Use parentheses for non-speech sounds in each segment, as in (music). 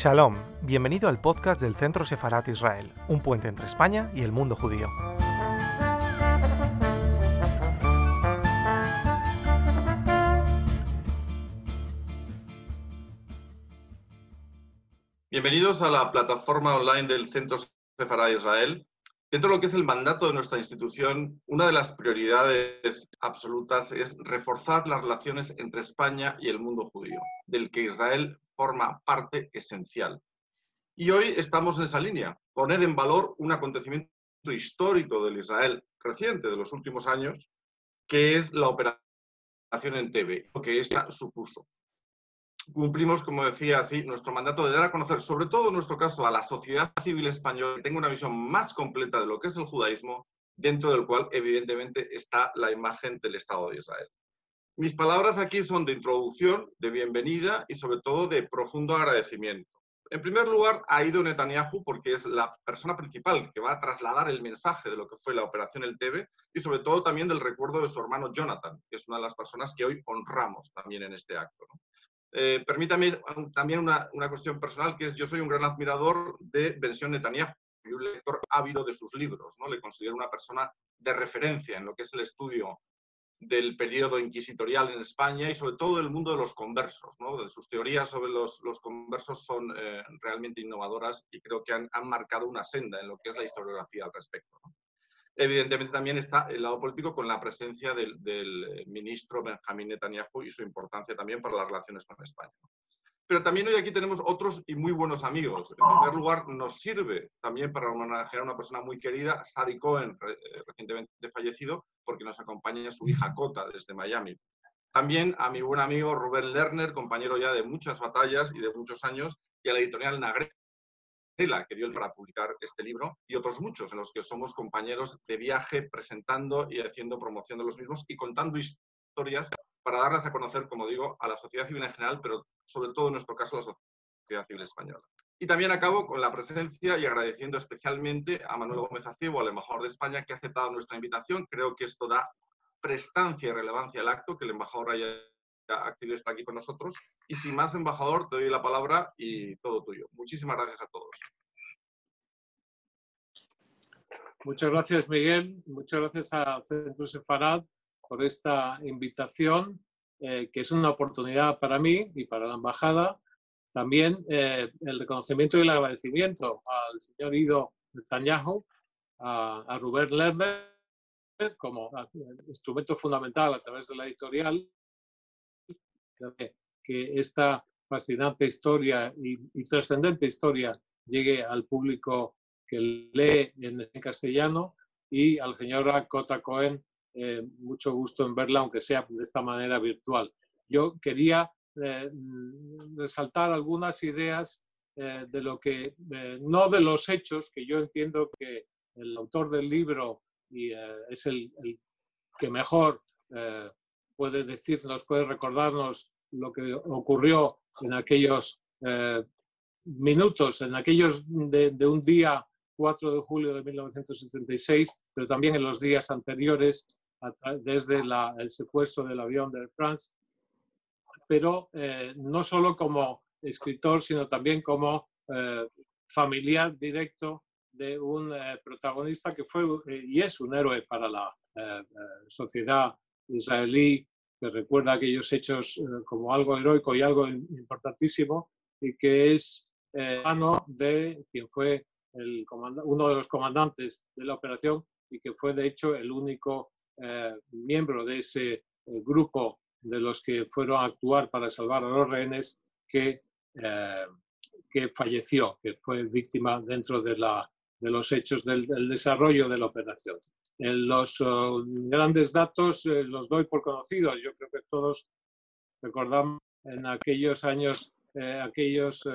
Shalom, bienvenido al podcast del Centro Sefarat Israel, un puente entre España y el mundo judío. Bienvenidos a la plataforma online del Centro Sefarat Israel. Dentro de lo que es el mandato de nuestra institución, una de las prioridades absolutas es reforzar las relaciones entre España y el mundo judío, del que Israel forma parte esencial. Y hoy estamos en esa línea, poner en valor un acontecimiento histórico del Israel reciente de los últimos años, que es la operación en TV, lo que esta supuso. Cumplimos, como decía así, nuestro mandato de dar a conocer, sobre todo en nuestro caso, a la sociedad civil española, que tenga una visión más completa de lo que es el judaísmo, dentro del cual evidentemente está la imagen del Estado de Israel. Mis palabras aquí son de introducción, de bienvenida y sobre todo de profundo agradecimiento. En primer lugar, ha ido Netanyahu porque es la persona principal que va a trasladar el mensaje de lo que fue la operación El TV y sobre todo también del recuerdo de su hermano Jonathan, que es una de las personas que hoy honramos también en este acto. Eh, permítame también una, cuestión personal, que es yo soy un gran admirador de Bención Netanyahu y un lector ávido de sus libros. ¿no? Le considero una persona de referencia en lo que es el estudio del periodo inquisitorial en España y sobre todo el mundo de los conversos. ¿no? Sus teorías sobre los, conversos son eh, realmente innovadoras y creo que han, marcado una senda en lo que es la historiografía al respecto. Evidentemente también está el lado político con la presencia del, del, ministro Benjamín Netanyahu y su importancia también para las relaciones con España. Pero también hoy aquí tenemos otros y muy buenos amigos. En primer lugar, nos sirve también para homenajear a una persona muy querida, Sadi Cohen, recientemente fallecido, porque nos acompaña su hija Cota desde Miami. También a mi buen amigo Rubén Lerner, compañero ya de muchas batallas y de muchos años, y a la editorial Nagrela, que dio para publicar este libro, y otros muchos en los que somos compañeros de viaje presentando y haciendo promoción de los mismos y contando historias para darlas a conocer, como digo, a la sociedad civil en general, pero sobre todo en nuestro caso a la sociedad civil española. Y también acabo con la presencia y agradeciendo especialmente a Manuel Gómez Acebo, al embajador de España, que ha aceptado nuestra invitación. Creo que esto da prestancia y relevancia al acto, que el embajador haya accedido a estar aquí con nosotros. Y sin más, embajador, te doy la palabra y todo tuyo. Muchísimas gracias a todos. Muchas gracias, Miguel. Muchas gracias a Centro Sefarad por esta invitación, eh, que es una oportunidad para mí y para la embajada. También eh, el reconocimiento y el agradecimiento al señor Ido Netanyahu, a, a Rubén Lerner, como instrumento fundamental a través de la editorial, que esta fascinante historia y, y trascendente historia llegue al público que lee en, en castellano y al señor Cota Cohen, eh, mucho gusto en verla, aunque sea de esta manera virtual. Yo quería eh, resaltar algunas ideas eh, de lo que, eh, no de los hechos, que yo entiendo que el autor del libro y, eh, es el, el, que mejor eh, puede decirnos, puede recordarnos lo que ocurrió en aquellos minutos, en aquellos de, de un día 4 de julio de 1976, pero también en los días anteriores, desde la, el secuestro del avión de Air France, pero eh, no solo como escritor, sino también como eh, familiar directo de un eh, protagonista que fue y es un héroe para la sociedad israelí, que recuerda aquellos hechos como algo heroico y algo importantísimo, y que es hermano de quien fue el uno de los comandantes de la operación y que fue de hecho el único eh, miembro de ese eh, grupo de los que fueron a actuar para salvar a los rehenes que, eh, que falleció, que fue víctima dentro de, la, de los hechos del, del, desarrollo de la operación. En los uh, grandes datos eh, los doy por conocidos. Yo creo que todos recordamos en aquellos años, eh, aquellos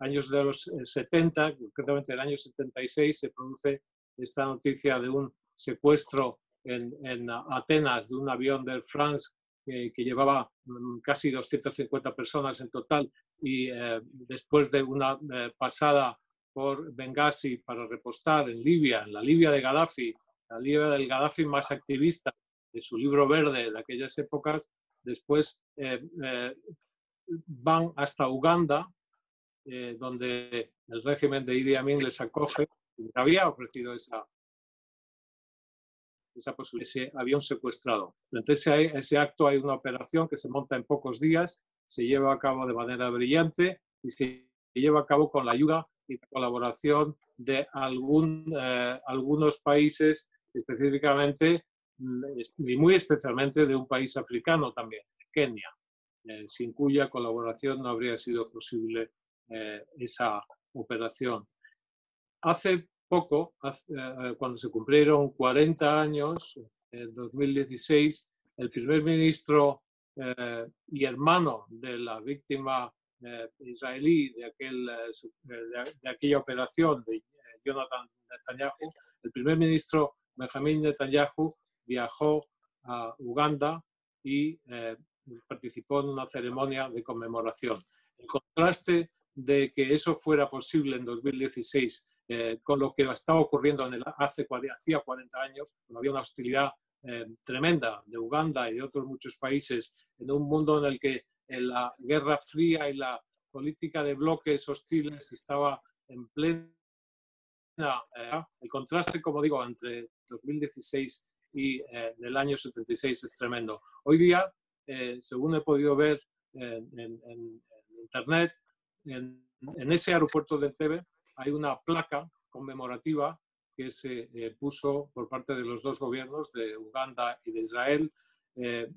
años de los 70, concretamente el año 76, se produce esta noticia de un secuestro en, en Atenas de un avión de France que, que, llevaba mm, casi 250 personas en total y eh, después de una eh, pasada por Benghazi para repostar en Libia, en la Libia de Gaddafi, la Libia del Gaddafi más activista de su libro verde de aquellas épocas, después eh, van hasta Uganda donde el régimen de Idi Amin les acoge, había ofrecido esa, esa posibilidad, ese avión secuestrado. Entonces, ese, ese acto hay una operación que se monta en pocos días, se lleva a cabo de manera brillante y se lleva a cabo con la ayuda y colaboración de algún, eh, algunos países, específicamente mm, y muy especialmente de un país africano también, Kenia, eh, sin cuya colaboración no habría sido posible eh, esa operación. Hace poco, cuando se cumplieron 40 años, en 2016, el primer ministro y hermano de la víctima eh, israelí de, aquel, eh, de, aquella operación de eh, Jonathan Netanyahu, el primer ministro Benjamin Netanyahu viajó a Uganda y participó en una ceremonia de conmemoración. El contraste de que eso fuera posible en 2016 con lo que estaba ocurriendo en el, hace hacía 40 años, cuando había una hostilidad tremenda de Uganda y de otros muchos países en un mundo en el que la Guerra Fría y la política de bloques hostiles estaba en plena... Eh, el contraste, como digo, entre 2016 y eh, el año 76 es tremendo. Hoy día, eh, según he podido ver en, Internet, en, ese aeropuerto de Entebbe hay una placa conmemorativa que se puso por parte de los dos gobiernos de Uganda y de Israel,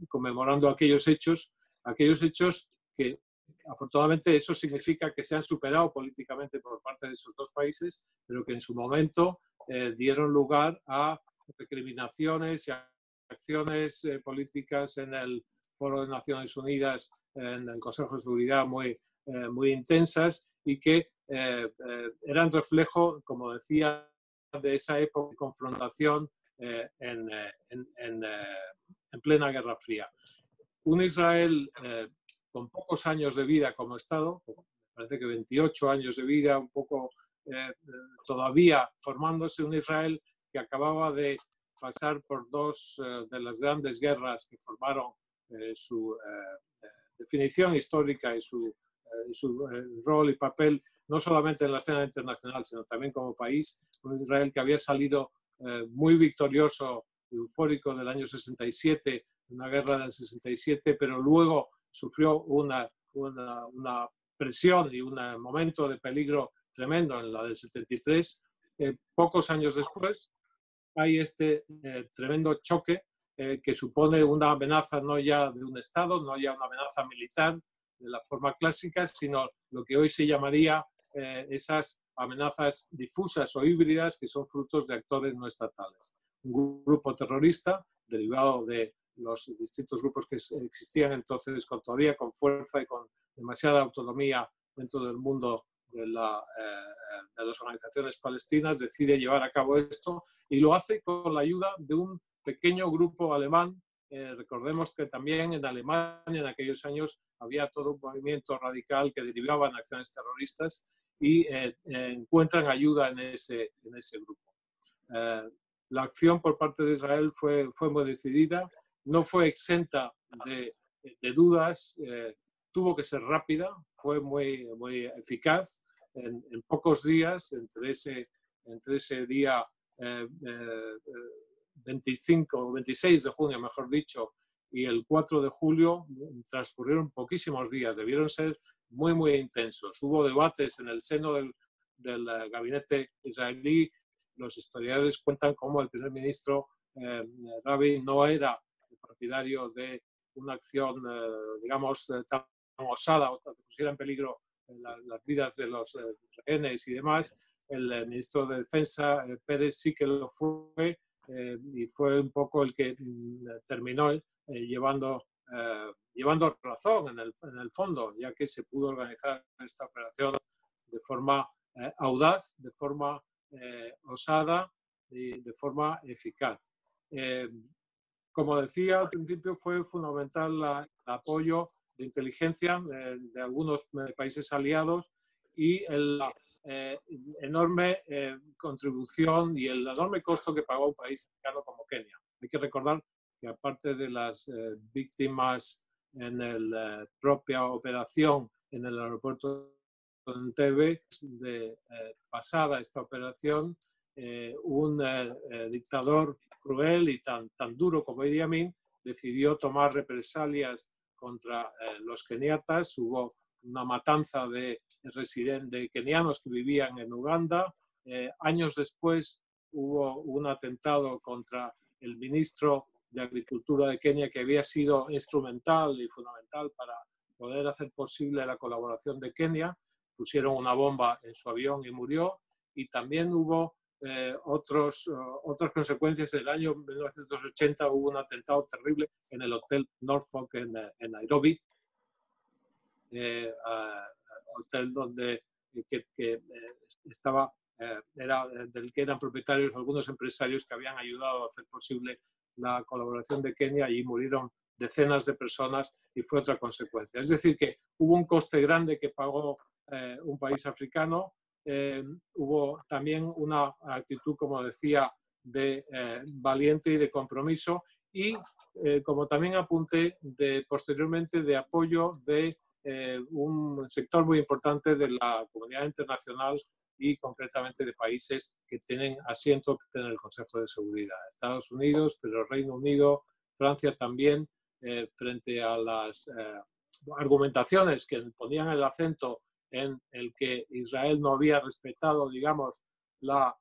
conmemorando aquellos hechos aquellos hechos que afortunadamente eso significa que se han superado políticamente por parte de esos dos países, pero que en su momento eh, dieron lugar a recriminaciones y acciones eh, políticas en el Foro de Naciones Unidas, en el Consejo de Seguridad muy, eh, muy intensas y que eran reflejo, como decía, de esa época de confrontación en, en plena Guerra Fría. Un Israel eh, con pocos años de vida como Estado, parece que 28 años de vida, un poco eh, eh, todavía formándose, un Israel que acababa de pasar por dos de las grandes guerras que formaron su definición histórica y su, su rol y papel, no solamente en la escena internacional, sino también como país, un Israel que había salido muy victorioso, eufórico del año 67 una guerra del 67, pero luego sufrió una, una, presión y un momento de peligro tremendo en la del 73. Eh, pocos años después hay este eh, tremendo choque eh, que supone una amenaza no ya de un Estado, no ya una amenaza militar de la forma clásica, sino lo que hoy se llamaría esas amenazas difusas o híbridas que son frutos de actores no estatales. Un grupo terrorista derivado de los distintos grupos que existían entonces con todavía con fuerza y con demasiada autonomía dentro del mundo eh, de, las organizaciones palestinas, decide llevar a cabo esto y lo hace con la ayuda de un pequeño grupo alemán. Eh, recordemos que también en Alemania en aquellos años había todo un movimiento radical que derivaba en acciones terroristas y eh, encuentran ayuda en ese, en ese grupo. la acción por parte de Israel fue, fue muy decidida no fue exenta de, dudas, eh, tuvo que ser rápida, fue muy, muy eficaz. En, pocos días, entre ese, entre ese día 25 o 26 de junio, mejor dicho, y el 4 de julio, transcurrieron poquísimos días, debieron ser muy, muy intensos. Hubo debates en el seno del, del gabinete israelí. Los historiadores cuentan cómo el primer ministro eh, no era partidario de una acción, eh, digamos, eh, tan osada o que pusiera en peligro eh, las vidas de los rehenes y demás. El ministro de Defensa, Pérez, sí que lo fue y fue un poco el que mm, terminó llevando, llevando razón en el, en el, fondo, ya que se pudo organizar esta operación de forma audaz, de forma osada y de forma eficaz. Como decía al principio, fue fundamental el apoyo de inteligencia de, algunos eh, países aliados y la eh, enorme eh, contribución y el enorme costo que pagó un país como Kenia. Hay que recordar que aparte de las víctimas en la propia operación en el aeropuerto de pasada esta operación, un dictador cruel y tan, tan duro como Idi Amin decidió tomar represalias contra los keniatas. Hubo una matanza de residentes kenianos que vivían en Uganda. años después hubo un atentado contra el ministro de Agricultura de Kenia que había sido instrumental y fundamental para poder hacer posible la colaboración de Kenia. Pusieron una bomba en su avión y murió. Y también hubo eh, otros, uh, otras consecuencias. En el año 1980 hubo un atentado terrible en el Hotel Norfolk eh, en Nairobi, eh, hotel donde que, que estaba era del que eran propietarios algunos empresarios que habían ayudado a hacer posible la colaboración de Kenia y murieron decenas de personas y fue otra consecuencia. Es decir, que hubo un coste grande que pagó eh, un país africano, eh, hubo también una actitud, como decía, de eh, valiente y de compromiso y, como también apunté, de, posteriormente de apoyo de un sector muy importante de la comunidad internacional y concretamente de países que tienen asiento en el Consejo de Seguridad. Estados Unidos, pero Reino Unido, Francia también, eh, frente a las eh, argumentaciones que ponían el acento en el que Israel no había respetado, digamos, la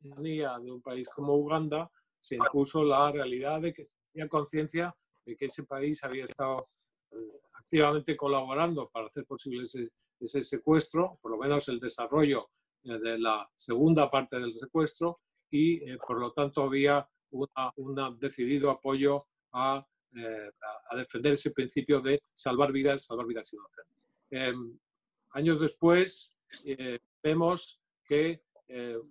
soberanía de un país como Uganda, se impuso la realidad de que tenía conciencia de que ese país había estado eh, activamente colaborando para hacer posible ese ese secuestro, por lo menos el desarrollo eh, de la segunda parte del secuestro, y eh, por lo tanto había un decidido apoyo a, eh, a, defender ese principio de salvar vidas, salvar vidas inocentes. Em, años después vemos que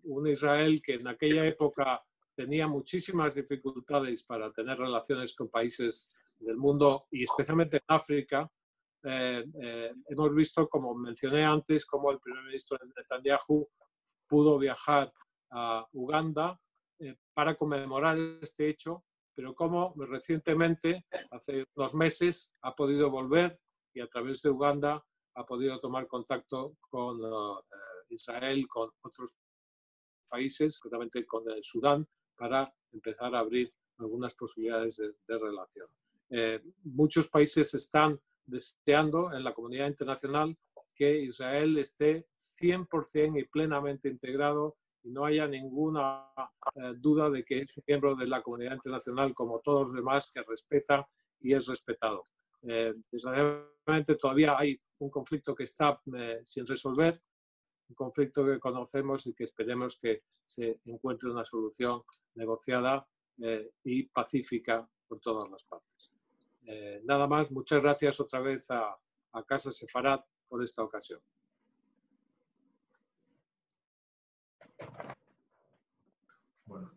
un Israel que en aquella época tenía muchísimas dificultades para tener relaciones con países del mundo y especialmente en África, eh, eh, hemos visto, como mencioné antes, cómo el primer ministro Netanyahu pudo viajar a Uganda eh, para conmemorar este hecho, pero como recientemente, hace unos meses, ha podido volver y a través de Uganda ha podido tomar contacto con Israel, con otros países, concretamente con el Sudán, para empezar a abrir algunas posibilidades de, de relación. Muchos países están deseando en la comunidad internacional que Israel esté 100% y plenamente integrado y no haya ninguna eh, duda de que es miembro de la comunidad internacional como todos los demás que respeta y es respetado. Eh, desgraciadamente todavía hay un conflicto que está eh, sin resolver, un conflicto que conocemos y que esperemos que se encuentre una solución negociada y pacífica por todas las partes. Eh, nada más, muchas gracias otra vez a, Casa Sefarat por esta ocasión.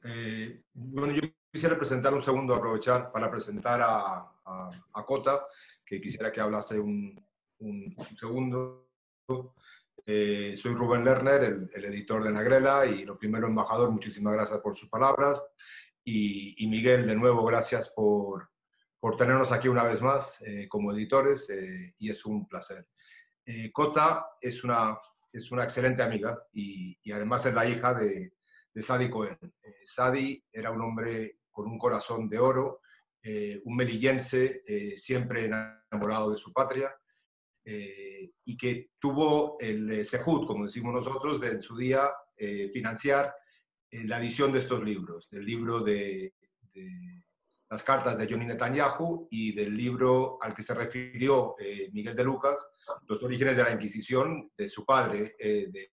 Eh, bueno, yo quisiera presentar un segundo, aprovechar para presentar a, a, Cota, que quisiera que hablase un, segundo. Eh, soy Rubén Lerner, el, el, editor de Nagrela, y lo primero, embajador, muchísimas gracias por sus palabras. Y, y Miguel, de nuevo, gracias por, por tenernos aquí una vez más eh, como editores eh, y es un placer. Eh, Cota es una, es una excelente amiga y, además es la hija de, de Sadi Cohen. Sadi era un hombre con un corazón de oro, un melillense siempre enamorado de su patria y que tuvo el sehut, como decimos nosotros, de en su día financiar la edición de estos libros, del libro de las cartas de Johnny Netanyahu y del libro al que se refirió eh, Miguel de Lucas, Los orígenes de la Inquisición, de su padre, eh, de,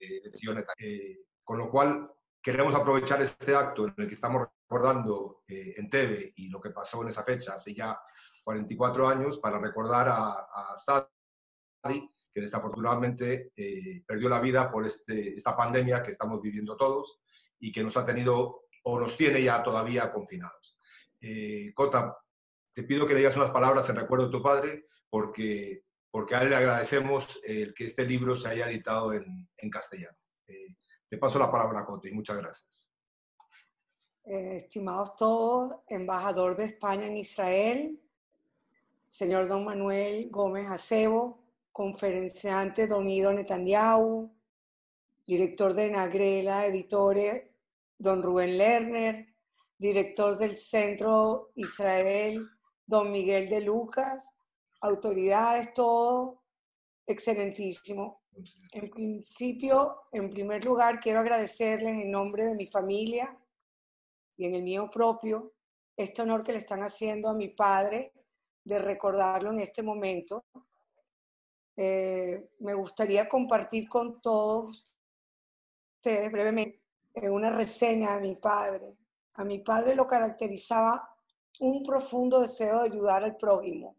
eh, con lo cual, queremos aprovechar este acto en el que estamos recordando en TV y lo que pasó en esa fecha, hace ya 44 años, para recordar a, a Sadi, que desafortunadamente perdió la vida por este, esta pandemia que estamos viviendo todos y que nos ha tenido o nos tiene ya todavía confinados. Eh, Cota, te pido que digas unas palabras en recuerdo de tu padre, porque, porque a él le agradecemos el que este libro se haya editado en, en castellano. Eh, te paso la palabra, Cota, y muchas gracias. Eh, estimados todos, embajador de España en Israel, señor don Manuel Gómez Acebo, conferenciante Don Ido Netanyahu, director de Nagrela Editores Don Rubén Lerner, director del Centro Israel Don Miguel de Lucas, autoridades, todo excelentísimo. En principio, en primer lugar, quiero agradecerles en nombre de mi familia y en el mío propio este honor que le están haciendo a mi padre de recordarlo en este momento. Eh, me gustaría compartir con todos ustedes brevemente una reseña de mi padre. A mi padre lo caracterizaba un profundo deseo de ayudar al prójimo.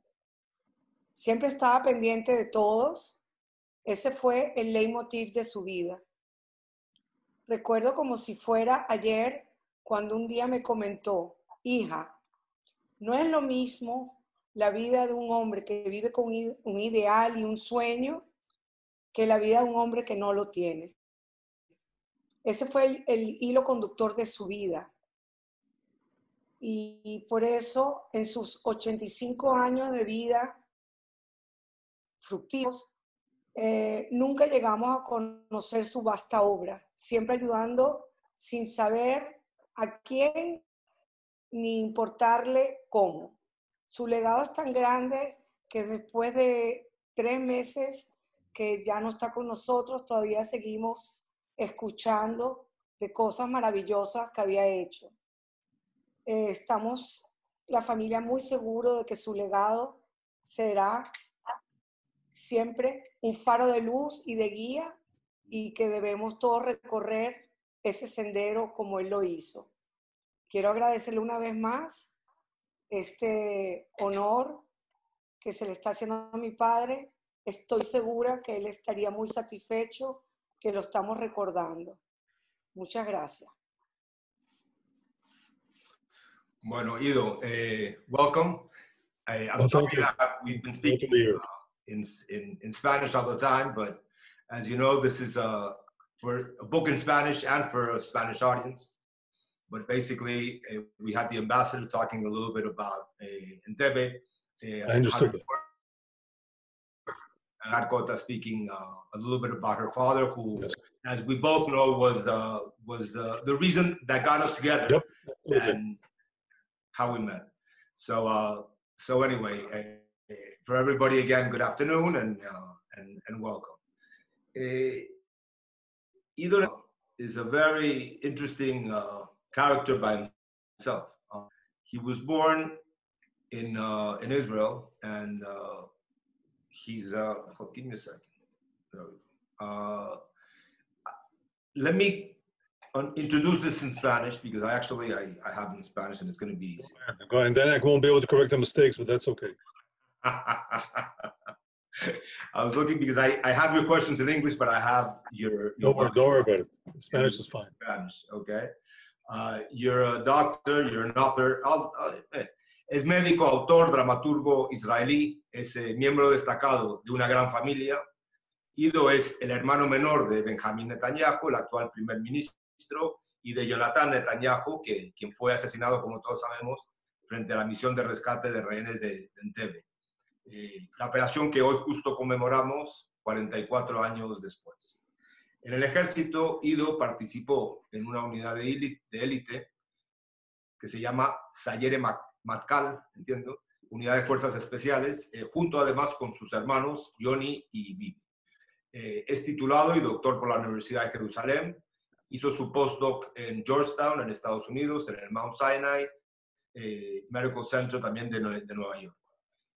Siempre estaba pendiente de todos. Ese fue el leitmotiv de su vida. Recuerdo como si fuera ayer cuando un día me comentó, hija, no es lo mismo la vida de un hombre que vive con un ideal y un sueño que la vida de un hombre que no lo tiene. Ese fue el, hilo conductor de su vida. Y, por eso en sus 85 años de vida fructivos, eh, nunca llegamos a conocer su vasta obra, siempre ayudando sin saber a quién ni importarle cómo. Su legado es tan grande que después de tres meses que ya no está con nosotros, todavía seguimos escuchando de cosas maravillosas que había hecho. Eh, estamos, la familia, muy seguro de que su legado será siempre un faro de luz y de guía y que debemos todos recorrer ese sendero como él lo hizo. Quiero agradecerle una vez más este honor que se le está haciendo a mi padre, estoy segura que él estaría muy satisfecho que lo estamos recordando. Muchas gracias. Bueno, Ido, uh, welcome. I, I'm well, sorry that we've been speaking uh, in, in, in Spanish all the time, but as you know, this is a, for a book in Spanish and for a Spanish audience. But basically, uh, we had the ambassador talking a little bit about uh, Entebbe. Uh, I understood. And had Kota speaking uh, a little bit about her father, who, yes. as we both know, was the was the the reason that got us together yep. and how we met. So uh, so anyway, uh, for everybody again, good afternoon and uh, and and welcome. Ido is a very interesting uh, character by himself. Uh, he was born in uh, in Israel, and uh, he's. Uh, give me a second. Uh, let me introduce this in Spanish because I actually I, I have it in Spanish and it's going to be easy. Go ahead. And then I won't be able to correct the mistakes, but that's okay. (laughs) I was looking because I, I have your questions in English, but I have your. your don't, don't worry about it. Spanish is fine. Spanish, okay. Uh, you're a doctor, you're an author. Eh, es médico, autor, dramaturgo israelí, es eh, miembro destacado de una gran familia. Ido es el hermano menor de Benjamín Netanyahu, el actual primer ministro, y de Jonathan Netanyahu, que, quien fue asesinado, como todos sabemos, frente a la misión de rescate de rehenes de, Entebbe. Eh, la operación que hoy justo conmemoramos 44 años después. En el ejército, Ido participó en una unidad de élite que se llama Sayere Matkal, entiendo, unidad de fuerzas especiales, eh, junto además con sus hermanos Yoni y Bibi. Eh, es titulado y doctor por la Universidad de Jerusalén. Hizo su postdoc en Georgetown, en Estados Unidos, en el Mount Sinai eh, Medical Center también de Nueva York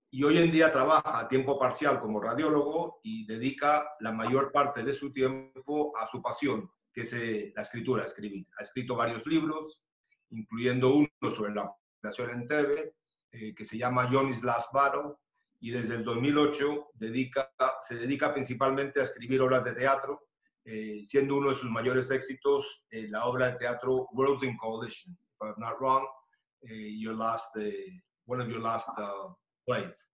y hoy en día trabaja a tiempo parcial como radiólogo y dedica la mayor parte de su tiempo a su pasión, que es eh, la escritura, escribir. Ha escrito varios libros, incluyendo uno sobre la en TV, eh, que se llama Johnny's Last Battle, y desde el 2008 dedica, se dedica principalmente a escribir obras de teatro, eh, siendo uno de sus mayores éxitos la obra de teatro Worlds in Coalition. If I'm not wrong, your last, one of your last uh, place.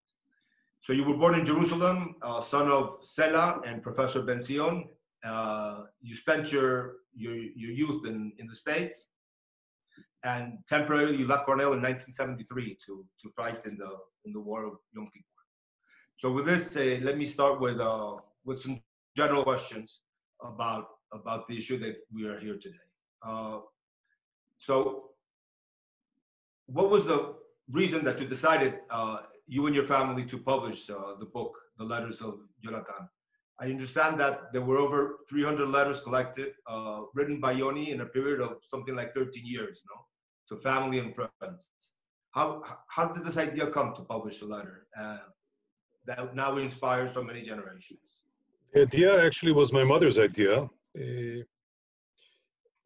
So you were born in Jerusalem, son of Sela and Professor Benzion. Uh, you spent your, your, your youth in, in the States and temporarily left Cornell in 1973 to, to fight in the, in the war of Yom Kippur. so with this, uh, let me start with uh, with some general questions about about the issue that we are here today. Uh, so, what was the reason that you decided, uh, you and your family, to publish uh, the book, The Letters of Jonathan? I understand that there were over 300 letters collected, uh, written by Yoni in a period of something like 13 years, no, to family and friends. How how did this idea come to publish a letter uh, that now inspires so many generations? The idea actually was my mother's idea. Uh,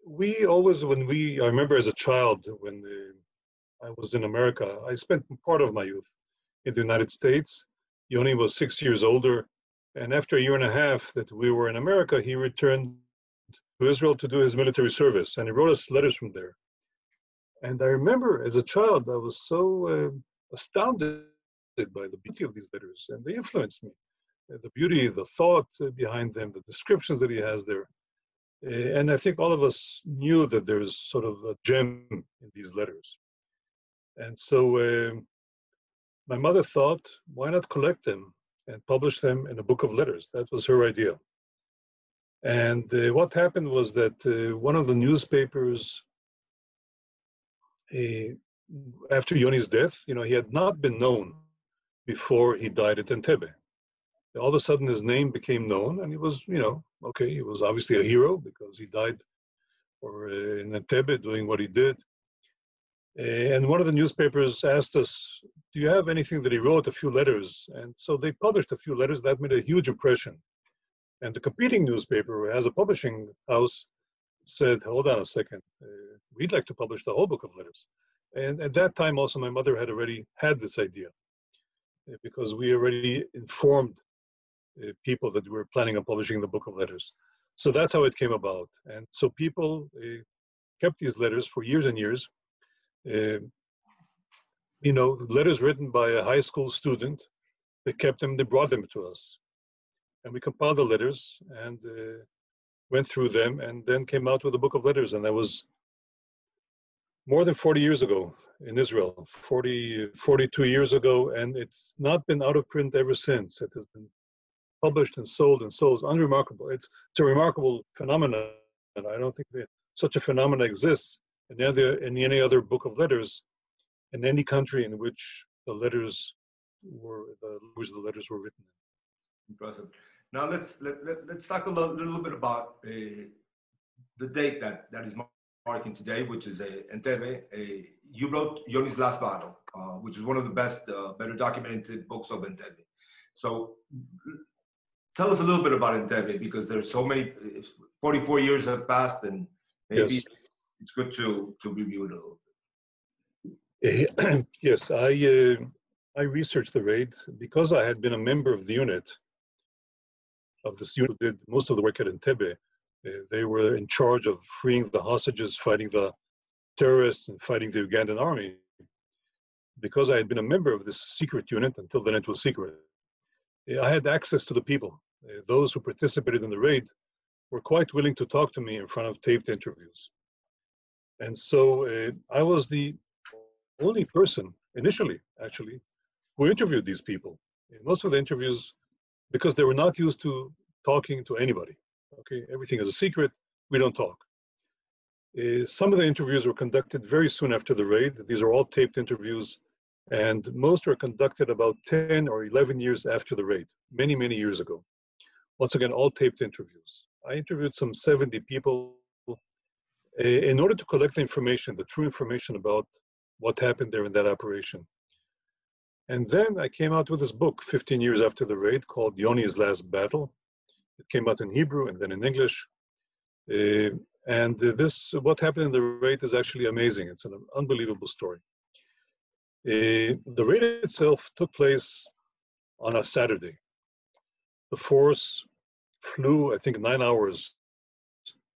we always, when we, I remember as a child, when uh, I was in America, I spent part of my youth in the United States. Yoni was six years older. And after a year and a half that we were in America, he returned to Israel to do his military service. And he wrote us letters from there. And I remember as a child, I was so uh, astounded by the beauty of these letters, and they influenced me. Uh, the beauty, the thought behind them, the descriptions that he has there. Uh, and I think all of us knew that there is sort of a gem in these letters. And so uh, my mother thought, why not collect them and publish them in a book of letters? That was her idea. And uh, what happened was that uh, one of the newspapers, uh, after Yoni's death, you know, he had not been known before he died at Entebbe. All of a sudden his name became known and he was you know okay he was obviously a hero because he died or uh, in Entebbe doing what he did. And one of the newspapers asked us do you have anything that he wrote a few letters? And so they published a few letters that made a huge impression. And the competing newspaper who has a publishing house said hold on a second uh, we'd like to publish the whole book of letters and at that time also my mother had already had this idea uh, because we already informed uh, people that we were planning on publishing the book of letters. So that's how it came about. And so people uh, kept these letters for years and years. Uh, you know, letters written by a high school student, they kept them, they brought them to us. And we compiled the letters and uh, went through them and then came out with a book of letters. And that was more than 40 years ago in Israel, 40, 42 years ago. And it's not been out of print ever since. It has been published and sold and sold. It's unremarkable. It's, it's a remarkable phenomenon. And I don't think that such a phenomenon exists in any, other, in any other book of letters in any country in which the letters were the the letters were written. Impressive. Now let's let, let, let's talk a little, little bit about uh, the date that that is marking today, which is a uh, Entebbe. Uh, you wrote Yoni's Last Battle, uh, which is one of the best, uh, better documented books of Entebbe. So tell us a little bit about Entebbe because there's so many 44 years have passed and maybe yes. it's good to to review it a little bit (clears throat) yes i uh, i researched the raid because i had been a member of the unit of this unit did most of the work at Entebbe. Uh, they were in charge of freeing the hostages fighting the terrorists and fighting the ugandan army because i had been a member of this secret unit until then it was secret I had access to the people. Uh, those who participated in the raid were quite willing to talk to me in front of taped interviews. And so uh, I was the only person, initially actually, who interviewed these people. In most of the interviews, because they were not used to talking to anybody. Okay, everything is a secret, we don't talk. Uh, some of the interviews were conducted very soon after the raid. These are all taped interviews, and most were conducted about 10 or 11 years after the raid, many, many years ago. Once again, all taped interviews. I interviewed some 70 people eh, in order to collect the information, the true information about what happened there in that operation. And then I came out with this book 15 years after the raid called Yoni's Last Battle. It came out in Hebrew and then in English. Uh, and this, what happened in the raid is actually amazing. It's an unbelievable story. Uh, the raid itself took place on a Saturday the force flew, I think, nine hours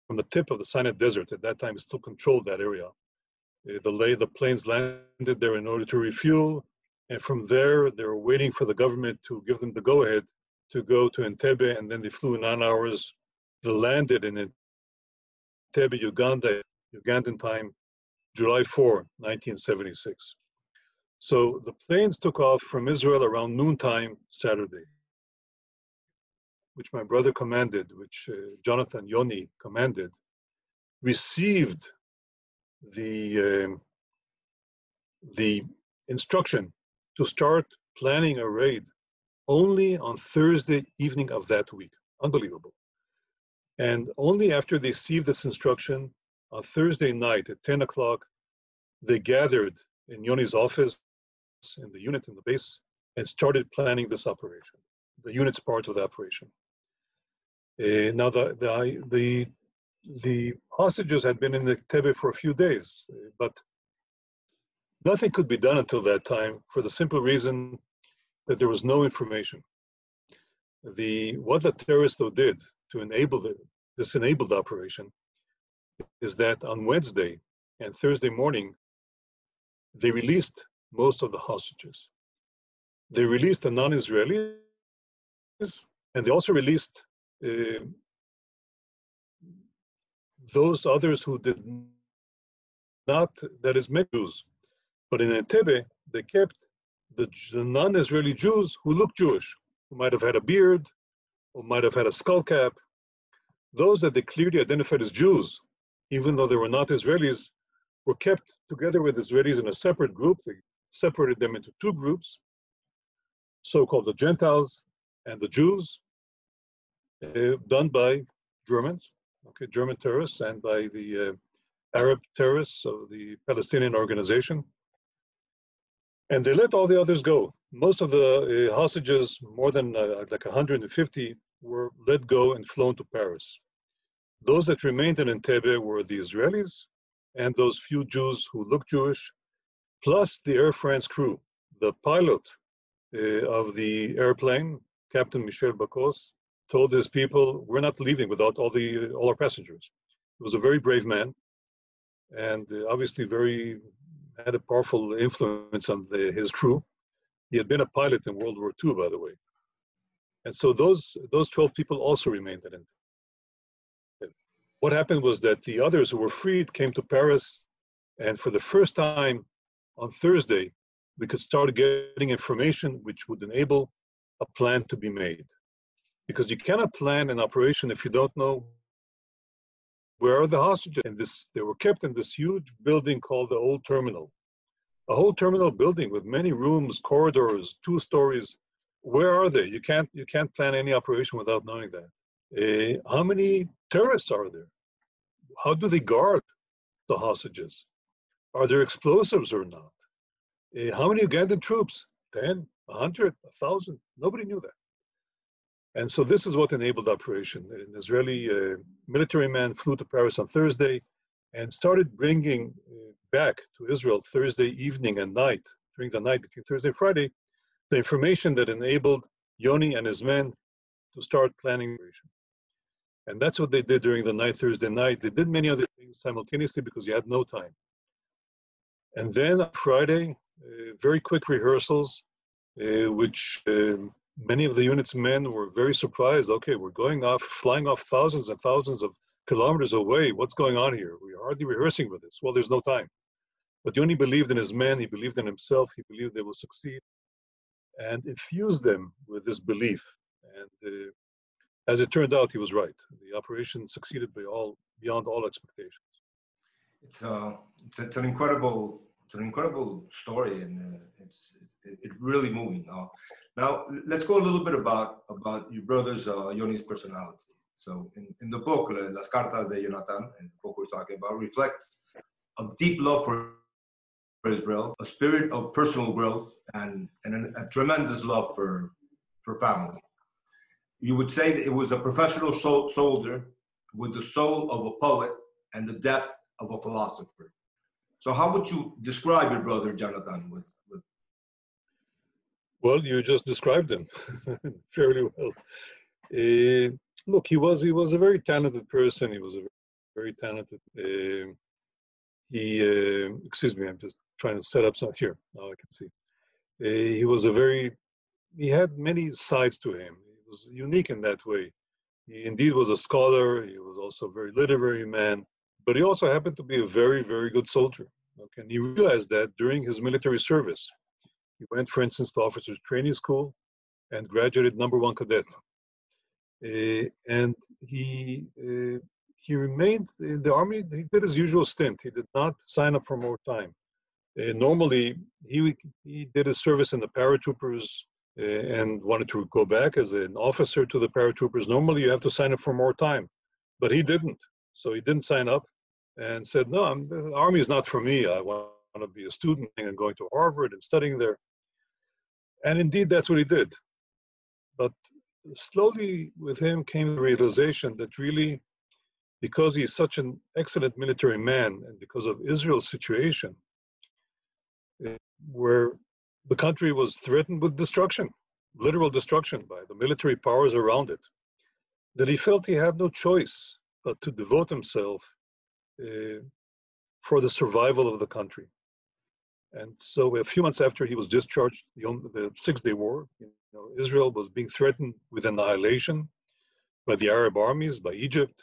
from the tip of the Sinai Desert. At that time, it still controlled that area. Uh, the, the planes landed there in order to refuel, and from there, they were waiting for the government to give them the go-ahead to go to Entebbe, and then they flew nine hours. They landed in Entebbe, Uganda, Ugandan time, July 4, 1976. So the planes took off from Israel around noontime Saturday, which my brother commanded, which uh, Jonathan Yoni commanded, received the um, the instruction to start planning a raid only on Thursday evening of that week. Unbelievable. And only after they received this instruction on Thursday night at 10 o'clock, they gathered in Yoni's office, in the unit, in the base, and started planning this operation. The unit's part of the operation. Uh, now, the, the, the, the hostages had been in the Tebe for a few days, but nothing could be done until that time for the simple reason that there was no information. The, what the terrorists though did to enable the, this enabled operation is that on Wednesday and Thursday morning, they released most of the hostages. They released the non-Israelis, and they also released uh, those others who did not, that is, Jews. But in Entebbe, they kept the, the non-Israeli Jews who looked Jewish, who might have had a beard, or might have had a skull cap. Those that they clearly identified as Jews, even though they were not Israelis, were kept together with Israelis in a separate group. They separated them into two groups, so-called the Gentiles and the Jews, uh, done by Germans, okay, German terrorists, and by the uh, Arab terrorists of the Palestinian organization. And they let all the others go. Most of the uh, hostages, more than uh, like 150, were let go and flown to Paris. Those that remained in Entebbe were the Israelis and those few Jews who looked Jewish, plus the Air France crew. The pilot uh, of the airplane, Captain Michel Bacos, told his people, "We're not leaving without all the all our passengers." He was a very brave man, and uh, obviously very had a powerful influence on the, his crew. He had been a pilot in World War II, by the way, and so those those twelve people also remained in. What happened was that the others who were freed came to Paris, and for the first time on Thursday, we could start getting information which would enable a plan to be made because you cannot plan an operation if you don't know where are the hostages. And this, they were kept in this huge building called the Old Terminal, a whole terminal building with many rooms, corridors, two stories. Where are they? You can't you can't plan any operation without knowing that. Uh, how many terrorists are there? How do they guard the hostages? Are there explosives or not? Uh, how many Ugandan troops? 10, 100, 1,000? Nobody knew that. And so this is what enabled operation. An Israeli uh, military man flew to Paris on Thursday and started bringing uh, back to Israel Thursday evening and night, during the night between Thursday and Friday, the information that enabled Yoni and his men to start planning operation. And that's what they did during the night, Thursday night. They did many other things simultaneously because you had no time. And then on Friday, uh, very quick rehearsals, uh, which um, many of the unit's men were very surprised. Okay, we're going off, flying off thousands and thousands of kilometers away. What's going on here? We're hardly rehearsing for this. Well, there's no time. But Yoni believed in his men, he believed in himself, he believed they will succeed, and infused them with this belief. And uh, as it turned out, he was right. The operation succeeded by all, beyond all expectations. It's, uh, it's, it's an incredible it's an incredible story and uh, it's it, it, really moving. Uh, now let's go a little bit about about your brother's uh, Yoni's personality. So in, in the book, Las Cartas de Jonathan, the book we're talking about, reflects a deep love for Israel, a spirit of personal growth, and, and a, tremendous love for, for family. You would say that it was a professional soldier with the soul of a poet and the depth of a philosopher. So how would you describe your brother Jonathan? With... Well, you just described him (laughs) fairly well. Uh, look, he was he was a very talented person. He was a very talented. Uh, he uh, excuse me, I'm just trying to set up some here. Now I can see. he was a very he had many sides to him. He was unique in that way. He indeed was a scholar. He was also a very literary man but he also happened to be a very, very good soldier. Okay? And he realized that during his military service, He went, for instance, to officers training school and graduated number one cadet. Uh, and he uh, he remained in the army. He did his usual stint. He did not sign up for more time. Uh, normally, he he did his service in the paratroopers uh, and wanted to go back as an officer to the paratroopers. Normally, you have to sign up for more time, but he didn't. So he didn't sign up and said, "No, I'm, the army is not for me. I want to be a student and going to Harvard and studying there." And indeed, that's what he did. But slowly with him came the realization that really, because he's such an excellent military man and because of Israel's situation, eh, where the country was threatened with destruction, literal destruction by the military powers around it, that he felt he had no choice but to devote himself uh, for the survival of the country. And so a few months after he was discharged, the, the Six Day War, you know, Israel was being threatened with annihilation by the Arab armies, by Egypt.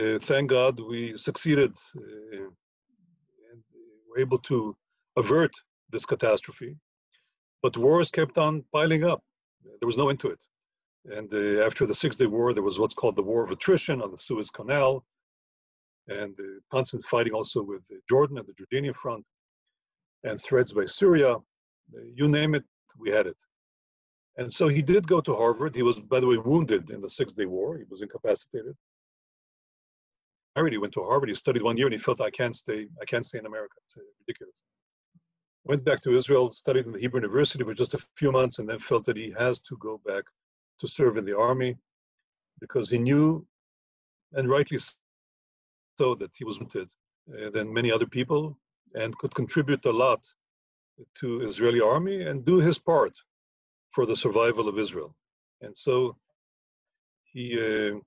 Uh, thank God we succeeded uh, and were able to avert this catastrophe. But wars kept on piling up. There was no end to it. And uh, after the Six Day War, there was what's called the War of Attrition on the Suez Canal, and constant fighting also with Jordan and the Jordanian front and threats by Syria. You name it, we had it. And so he did go to Harvard. He was, by the way, wounded in the Six Day War. He was incapacitated. Married, he went to Harvard. He studied one year, and he felt, I can't stay. I can't stay in America. It's ridiculous. Went back to Israel, studied in the Hebrew University for just a few months, and then felt that he has to go back to serve in the army because he knew, and rightly so, that he was wanted uh, than many other people and could contribute a lot to Israeli army and do his part for the survival of Israel. And so he uh,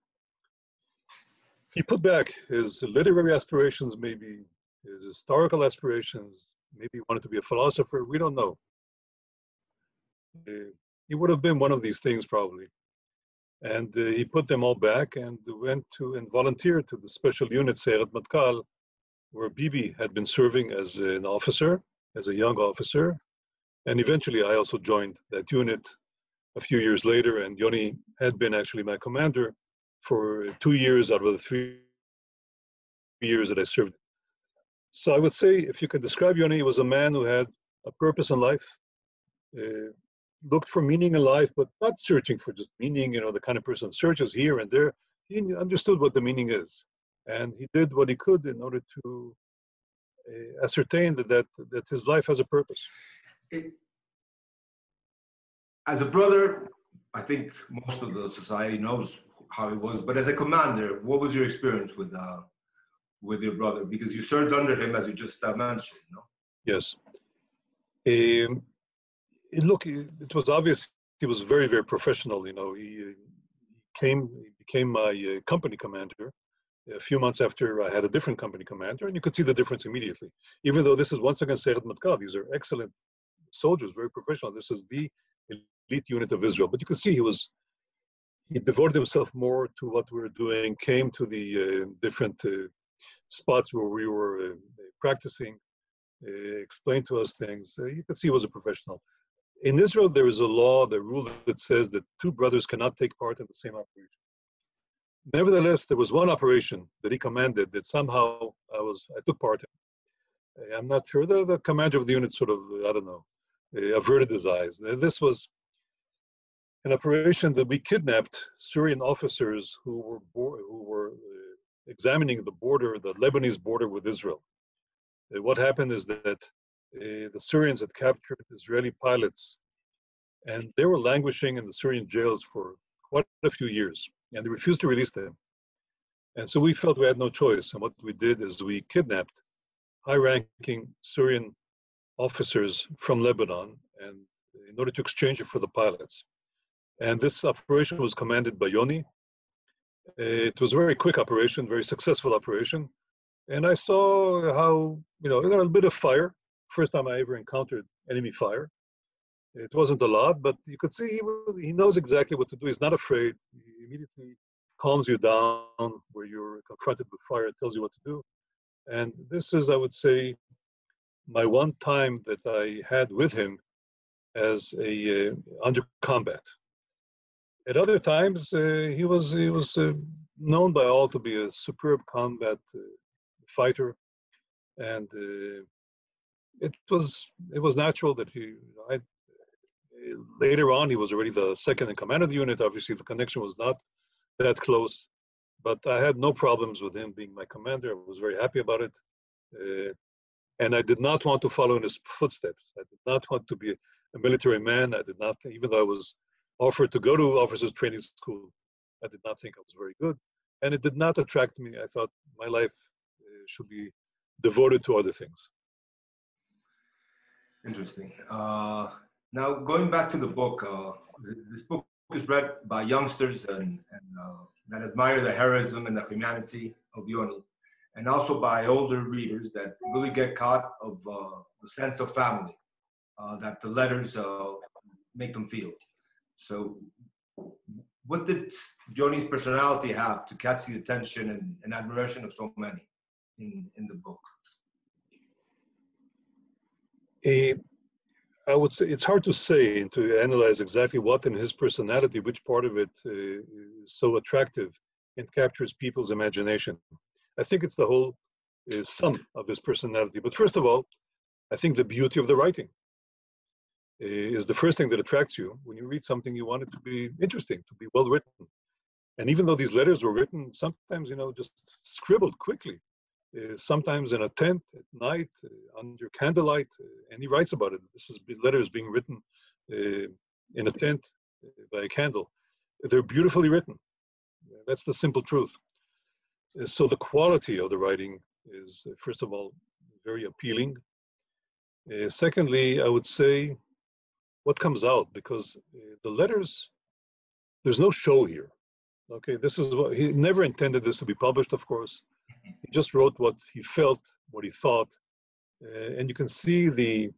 he put back his literary aspirations, maybe his historical aspirations, maybe he wanted to be a philosopher. We don't know. Uh, he would have been one of these things probably. And uh, he put them all back and went to and volunteered to the special unit Sayeret Matkal where Bibi had been serving as an officer, as a young officer. And eventually I also joined that unit a few years later, and Yoni had been actually my commander for two years out of the three years that I served. So I would say, if you could describe Yoni, he was a man who had a purpose in life, uh, looked for meaning in life, but not searching for just meaning, you know, the kind of person searches here and there. He understood what the meaning is and he did what he could in order to uh, ascertain that, that that his life has a purpose. It, as a brother, I think most of the society knows how he was. But as a commander, what was your experience with uh, with your brother? Because you served under him, as you just uh, mentioned. No? Yes. Um, it, look, it was obvious he was very, very professional. You know, he, he came, he became my uh, company commander a few months after I had a different company commander, and you could see the difference immediately. Even though this is once again Sayeret Matkal, these are excellent soldiers, very professional. This is the elite unit of Israel. But you could see he was he devoted himself more to what we were doing, came to the uh, different uh, spots where we were uh, practicing, uh, explained to us things. Uh, you could see he was a professional. In Israel, there is a law, the rule that says that two brothers cannot take part in the same operation. Nevertheless, there was one operation that he commanded that somehow I was I took part in. Eh, I'm not sure. The, the commander of the unit sort of I don't know eh, averted his eyes. This was an operation that we kidnapped Syrian officers who were who were uh, examining the border, the Lebanese border with Israel. What happened is that the Syrians had captured Israeli pilots, and they were languishing in the Syrian jails for quite a few years and they refused to release them. And so we felt we had no choice. And what we did is we kidnapped high ranking Syrian officers from Lebanon and in order to exchange it for the pilots. And this operation was commanded by Yoni. It was a very quick operation, very successful operation. And I saw how, you know, there was a bit of fire. First time I ever encountered enemy fire. It wasn't a lot, but you could see he, he knows exactly what to do. He's not afraid. He immediately calms you down where you're confronted with fire, it tells you what to do. And this is, I would say, my one time that I had with him as a uh, under combat. At other times, uh, he was he was uh, known by all to be a superb combat uh, fighter, and uh, it was it was natural that he. I, later on, he was already the second in command of the unit. Obviously, the connection was not that close, but I had no problems with him being my commander. I was very happy about it. Uh, and I did not want to follow in his footsteps. I did not want to be a military man. I did not, even though I was offered to go to officers training school, I did not think I was very good. And it did not attract me. I thought my life uh, should be devoted to other things. Interesting. Uh, now, going back to the book, uh, this book is read by youngsters and, and uh, that admire the heroism and the humanity of Yoni, and also by older readers that really get caught of uh, the sense of family uh, that the letters uh, make them feel. So, what did Yoni's personality have to catch the attention and, and admiration of so many in, in the book? I would say it's hard to say and to analyze exactly what in his personality, which part of it uh, is so attractive and captures people's imagination. I think it's the whole uh, sum of his personality. But first of all, I think the beauty of the writing is the first thing that attracts you. When you read something, you want it to be interesting, to be well written. And even though these letters were written, sometimes, you know, just scribbled quickly, uh, sometimes in a tent at night, uh, under candlelight, uh, and he writes about it. This is letters being written uh, in a tent uh, by a candle. They're beautifully written. That's the simple truth. Uh, so the quality of the writing is, first of all, very appealing. secondly, I would say what comes out because uh, the letters, there's no show here. Okay, this is what he never intended this to be published, of course. He just wrote what he felt, what he thought, uh, and you can see the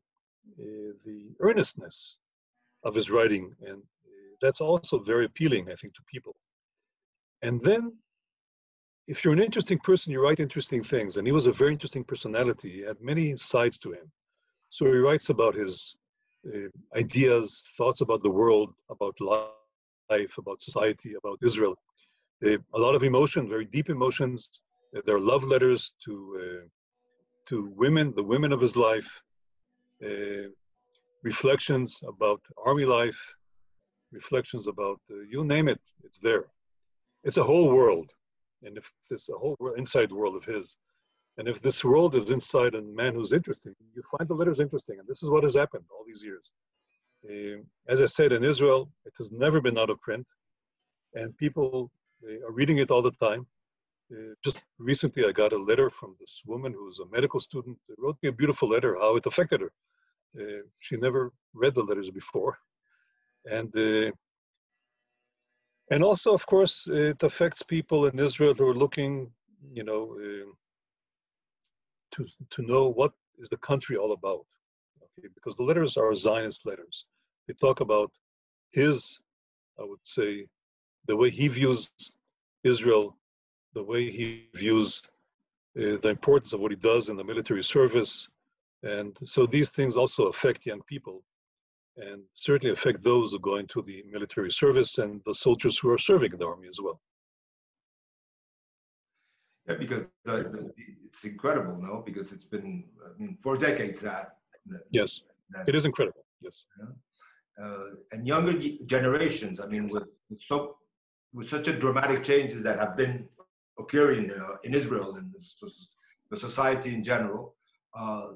uh, the earnestness of his writing, and uh, that's also very appealing, I think, to people. And then, if you're an interesting person, you write interesting things, and he was a very interesting personality. He had many sides to him. So he writes about his uh, ideas, thoughts about the world, about life, about society, about Israel. Uh, a lot of emotion, very deep emotions. There are love letters to uh, to women, the women of his life. Uh, reflections about army life, reflections about uh, you name it, it's there. It's a whole world, and if this a whole world, inside world of his, and if this world is inside a man who's interesting, you find the letters interesting. And this is what has happened all these years. Uh, as I said, in Israel, it has never been out of print. And people are reading it all the time. Uh, just recently, I got a letter from this woman who's a medical student. Wrote me a beautiful letter, how it affected her. Uh, she never read the letters before. And uh, and also, of course, it affects people in Israel who are looking, you know, uh, to, to know what is the country all about. Okay? Because the letters are Zionist letters. They talk about his, I would say, the way he views Israel, the way he views uh, the importance of what he does in the military service. And so these things also affect young people and certainly affect those who go into the military service and the soldiers who are serving in the army as well. Yeah, because uh, it's incredible, no? Because it's been, I mean, for decades that. yes, that, it is incredible. Yes. Uh, and younger generations, I mean, with, with, so with such a dramatic changes that have been occurring uh, in Israel and the society in general, uh,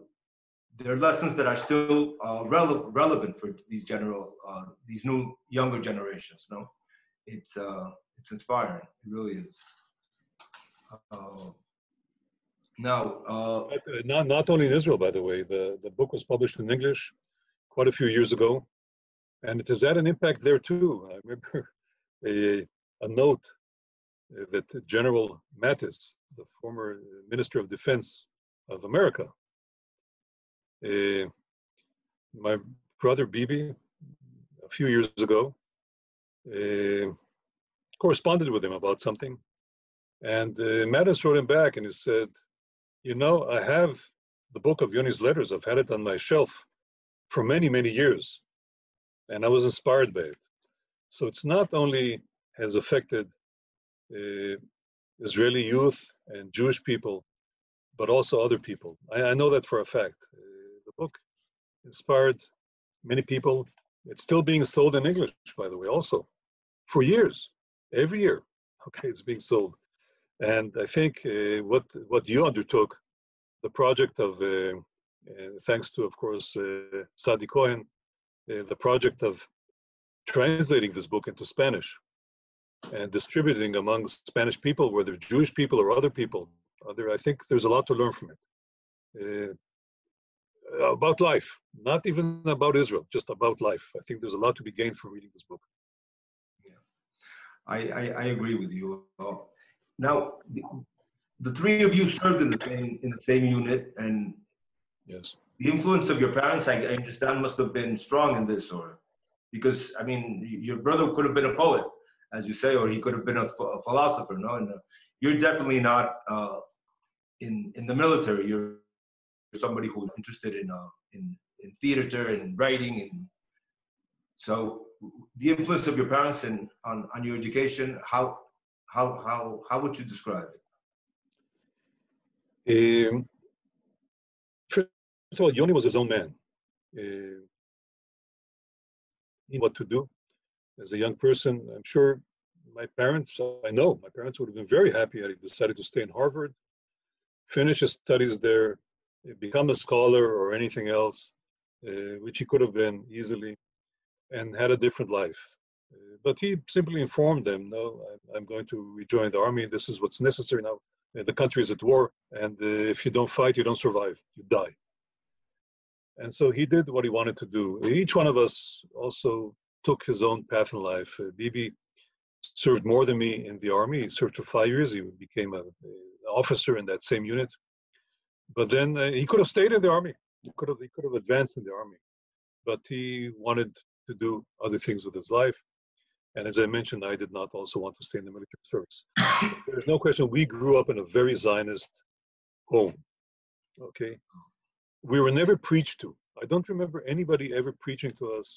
there are lessons that are still uh, rele- relevant for these general, uh, these new younger generations. No, it's it's inspiring. It really is. Uh, now, uh, uh, not not only in Israel, by the way, the the book was published in English quite a few years ago, and it has had an impact there too. I remember (laughs) a a note that General Mattis, the former Minister of Defense of America, uh, my brother Bibi, a few years ago, uh, corresponded with him about something, and uh, Mattis wrote him back and he said, You know, I have the book of Yoni's letters. I've had it on my shelf for many, many years. and I was inspired by it. So it's not only has affected Israeli youth and Jewish people, but also other people. I, I know that for a fact. Uh, the book inspired many people. It's still being sold in English, by the way, also for years, every year. (laughs) Okay, it's being sold. And I think uh, what what you undertook, the project of, uh, uh thanks to, of course, uh, Sadi Cohen, uh, the project of translating this book into Spanish and distributing among Spanish people, whether Jewish people or other people. Other, I think there's a lot to learn from it. Uh, about life, not even about Israel, just about life. I think there's a lot to be gained from reading this book. Yeah, I, I, I agree with you. now, the, the, three of you served in the same in the same unit, and yes, the influence of your parents, I, I understand, must have been strong in this, or because I mean, your brother could have been a poet, as you say, or he could have been a, a philosopher. No, and uh, you're definitely not uh, in in the military. You're somebody who's interested in uh, in in theater and writing, and so the influence of your parents and on on your education. How how how how would you describe it? Um, first of all, Yoni was his own man. Uh, what to do as a young person. I'm sure my parents, I know my parents would have been very happy had he decided to stay in Harvard, finish his studies there, become a scholar or anything else, uh, which he could have been easily, and had a different life. Uh, but he simply informed them, no, I'm, I'm, going to rejoin the army. This is what's necessary now. Uh, the country is at war, and uh, if you don't fight, you don't survive. You die. And so he did what he wanted to do. Each one of us also took his own path in life. Uh, Bibi served more than me in the army. He served for five years. He became an officer in that same unit. But then uh, he could have stayed in the army. He could have he could have advanced in the army, but he wanted to do other things with his life. And as I mentioned, I did not also want to stay in the military service. (coughs) There's no question. We grew up in a very Zionist home. Okay, we were never preached to. I don't remember anybody ever preaching to us,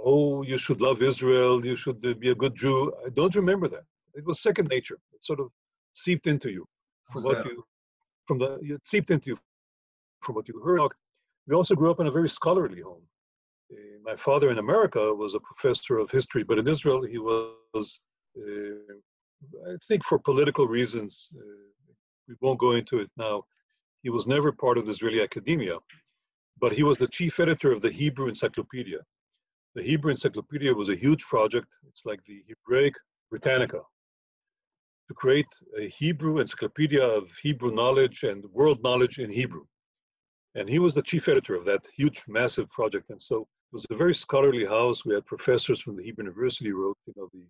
oh, you should love Israel, you should uh, be a good Jew. I don't remember that. It was second nature. It sort of seeped into you from what you, from the, it seeped into you from what you heard. We also grew up in a very scholarly home. Uh, my father in America was a professor of history, but in Israel he was, uh, I think, for political reasons. Uh, we won't go into it now he was never part of the Israeli academia, but he was the chief editor of the Hebrew Encyclopedia. The Hebrew Encyclopedia was a huge project. It's like the Hebraic Britannica to create a Hebrew encyclopedia of Hebrew knowledge and world knowledge in Hebrew. And he was the chief editor of that huge, massive project. And so it was a very scholarly house. We had professors from the Hebrew University wrote, you know, the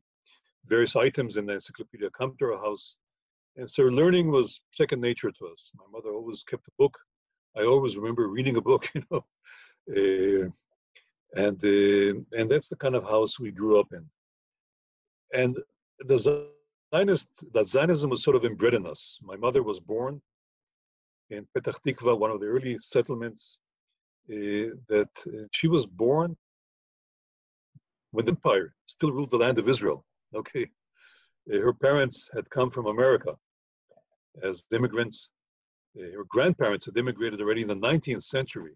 various items in the encyclopedia come to our house. And so learning was second nature to us. My mother always kept a book. I always remember reading a book, (laughs) you know. Uh, and uh, and that's the kind of house we grew up in. And the Zionist, that Zionism was sort of inbred in us. My mother was born in Petah Tikva, one of the early settlements. Uh, that uh, she was born when the empire still ruled the land of Israel. Okay, uh, her parents had come from America, as immigrants. Uh, her grandparents had immigrated already in the 19th century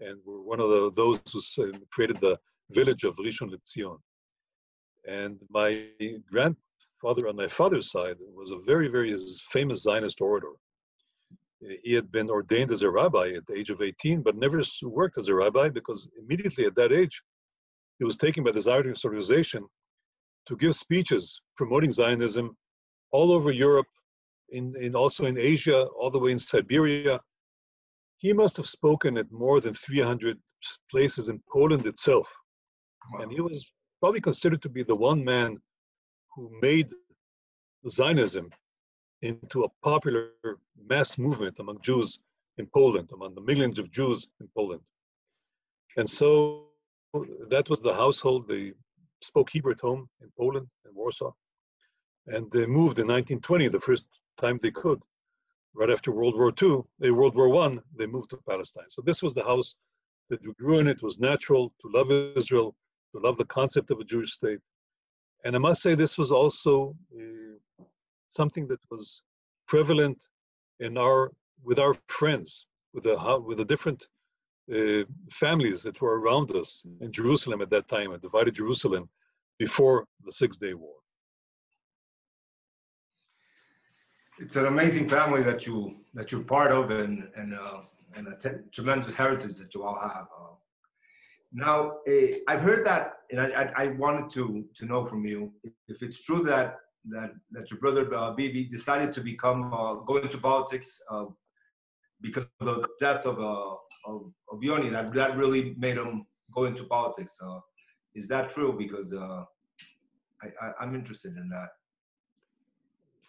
and were one of the, those who uh, created the village of Rishon LeZion. And my grandfather on my father's side was a very, very famous Zionist orator. He had been ordained as a rabbi at the age of 18, but never worked as a rabbi because immediately at that age, he was taken by the Zionist organization to give speeches promoting Zionism all over Europe in, in also in Asia, all the way in Siberia. He must have spoken at more than 300 places in Poland itself. Wow. And he was probably considered to be the one man who made Zionism into a popular mass movement among Jews in Poland, among the millions of Jews in Poland. And so that was the household. They spoke Hebrew at home in Poland, in Warsaw. And they moved in 1920, the first time they could. Right after World War II, they World War One, they moved to Palestine. So this was the house that we grew in. It was natural to love Israel, to to love the concept of a Jewish state. And I must say, this was also uh, something that was prevalent in our with our friends, with the with the different uh, families that were around us in Jerusalem at that time, a divided Jerusalem, before the Six Day War. It's an amazing family that you that you're part of, and and uh, and a t- tremendous heritage that you all have. Uh, now, uh, I've heard that, and I, I, I, wanted to to know from you if it's true that that that your brother uh, Bibi decided to become uh, go into politics uh, because of the death of uh, of, of Yoni. That that really made him go into politics. Uh, is that true? Because I, I I'm interested in that.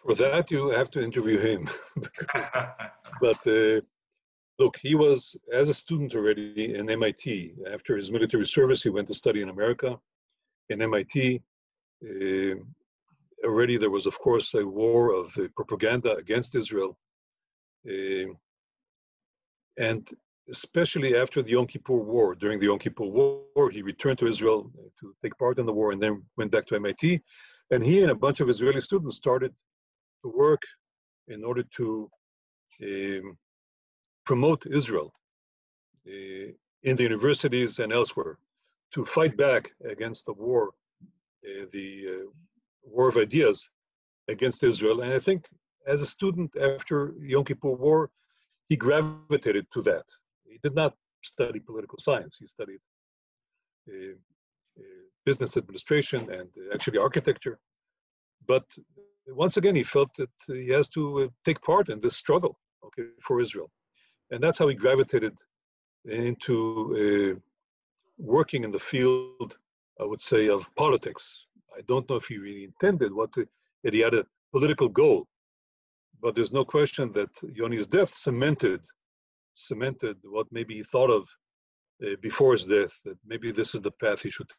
For that, you have to interview him. (laughs) (laughs) but uh, look, he was, as a student already in MIT. After his military service, he went to study in America. In MIT, uh, already there was, of course, a war of uh, propaganda against Israel. Uh, and especially after the Yom Kippur War, during the Yom Kippur War, he returned to Israel to take part in the war and then went back to MIT. And he and a bunch of Israeli students started to work in order to um, promote Israel uh, in the universities and elsewhere, to fight back against the war, uh, the uh, war of ideas against Israel. And I think as a student after the Yom Kippur War, he gravitated to that. He did not study political science. He studied uh, uh, business administration and actually architecture. But once again, he felt that he has to uh, take part in this struggle okay, for Israel. And that's how he gravitated into uh, working in the field, I would say, of politics. I don't know if he really intended what to, that he had a political goal, but there's no question that Yoni's death cemented, cemented what maybe he thought of uh, before his death, that maybe this is the path he should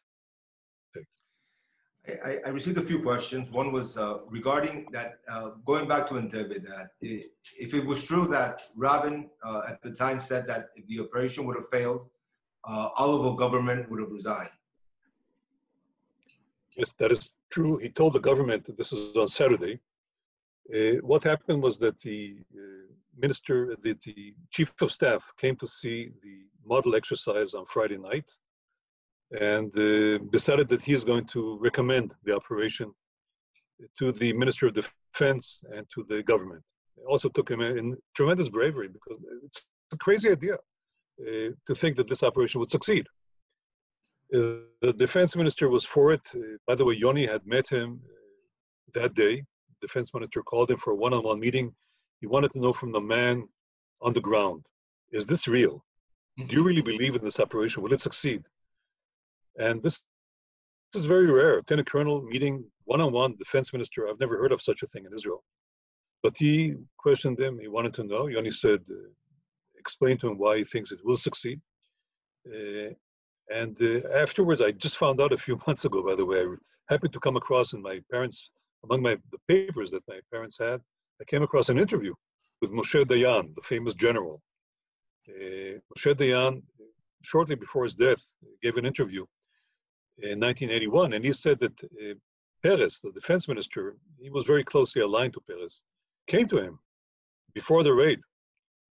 I, I, received a few questions. One was uh, regarding that, uh, going back to Entebbe, that if it was true that Rabin uh, at the time said that if the operation would have failed, uh, Oliver government would have resigned. Yes, that is true. He told the government that this is on Saturday. Uh, what happened was that the uh, minister, the, the chief of staff came to see the model exercise on Friday night and uh, decided that he's going to recommend the operation to the Minister of Defense and to the government. It also took him in tremendous bravery because it's a crazy idea uh, to think that this operation would succeed. Uh, the defense minister was for it. By the way, Yoni had met him that day. Defense minister called him for a one on one meeting. He wanted to know from the man on the ground is this real? Do you really believe in this operation? Will it succeed? And this, this is very rare. Lieutenant Colonel meeting one-on-one defense minister. I've never heard of such a thing in Israel. But he questioned him. He wanted to know. Yoni said, uh, explain to him why he thinks it will succeed. Uh, and uh, afterwards, I just found out a few (laughs) months ago, by the way, I happened to come across in my parents, among my the papers that my parents had, I came across an interview with Moshe Dayan, the famous general. Uh, Moshe Dayan, shortly before his death, gave an interview in 1981, and he said that uh, Peres, the defense minister, he was very closely aligned to Peres, came to him before the raid,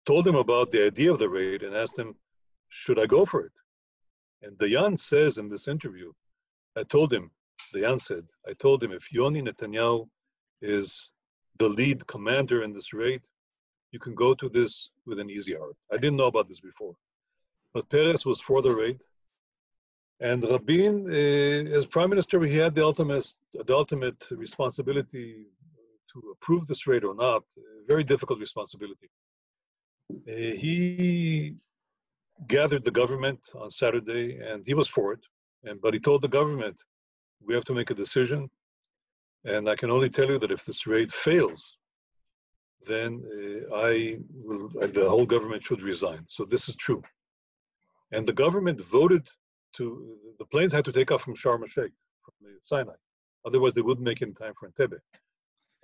told him about the idea of the raid, and asked him, "Should I go for it?" And Dayan says in this interview, "I told him." Dayan said, "I told him if Yoni Netanyahu is the lead commander in this raid, you can go to this with an easy heart." I didn't know about this before, but Peres was for the raid and Rabin, uh, as prime minister, he had the ultimate, the ultimate responsibility to approve this raid or not. very difficult responsibility. Uh, he gathered the government on Saturday, and he was for it. And but he told the government, "We have to make a decision." And I can only tell you that if this raid fails, then uh, I will, the whole government should resign. So this is true. And the government voted to the planes had to take off from Sharm el Sheikh, from the Sinai. Otherwise, they wouldn't make it in time for Entebbe.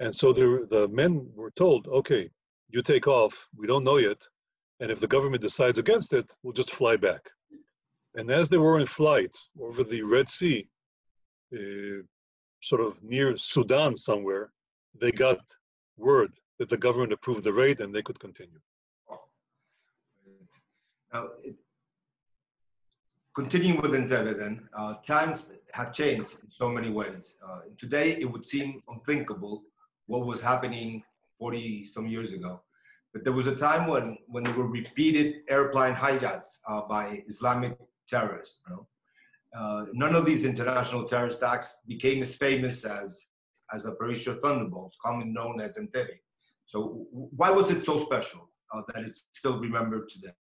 And so the, the men were told, okay, you take off, we don't know yet, and if the government decides against it, we'll just fly back. And as they were in flight over the Red Sea, uh, sort of near Sudan somewhere, they got word that the government approved the raid and they could continue. Now, it, continuing with Entebbe then, uh, times have changed in so many ways. Uh, today, it would seem unthinkable what was happening 40 some years ago. But there was a time when, when there were repeated airplane hijacks uh, by Islamic terrorists. You know? Uh, none of these international terrorist acts became as famous as, as Operation Thunderbolt, commonly known as Entebbe. So why was it so special uh, that it's still remembered today?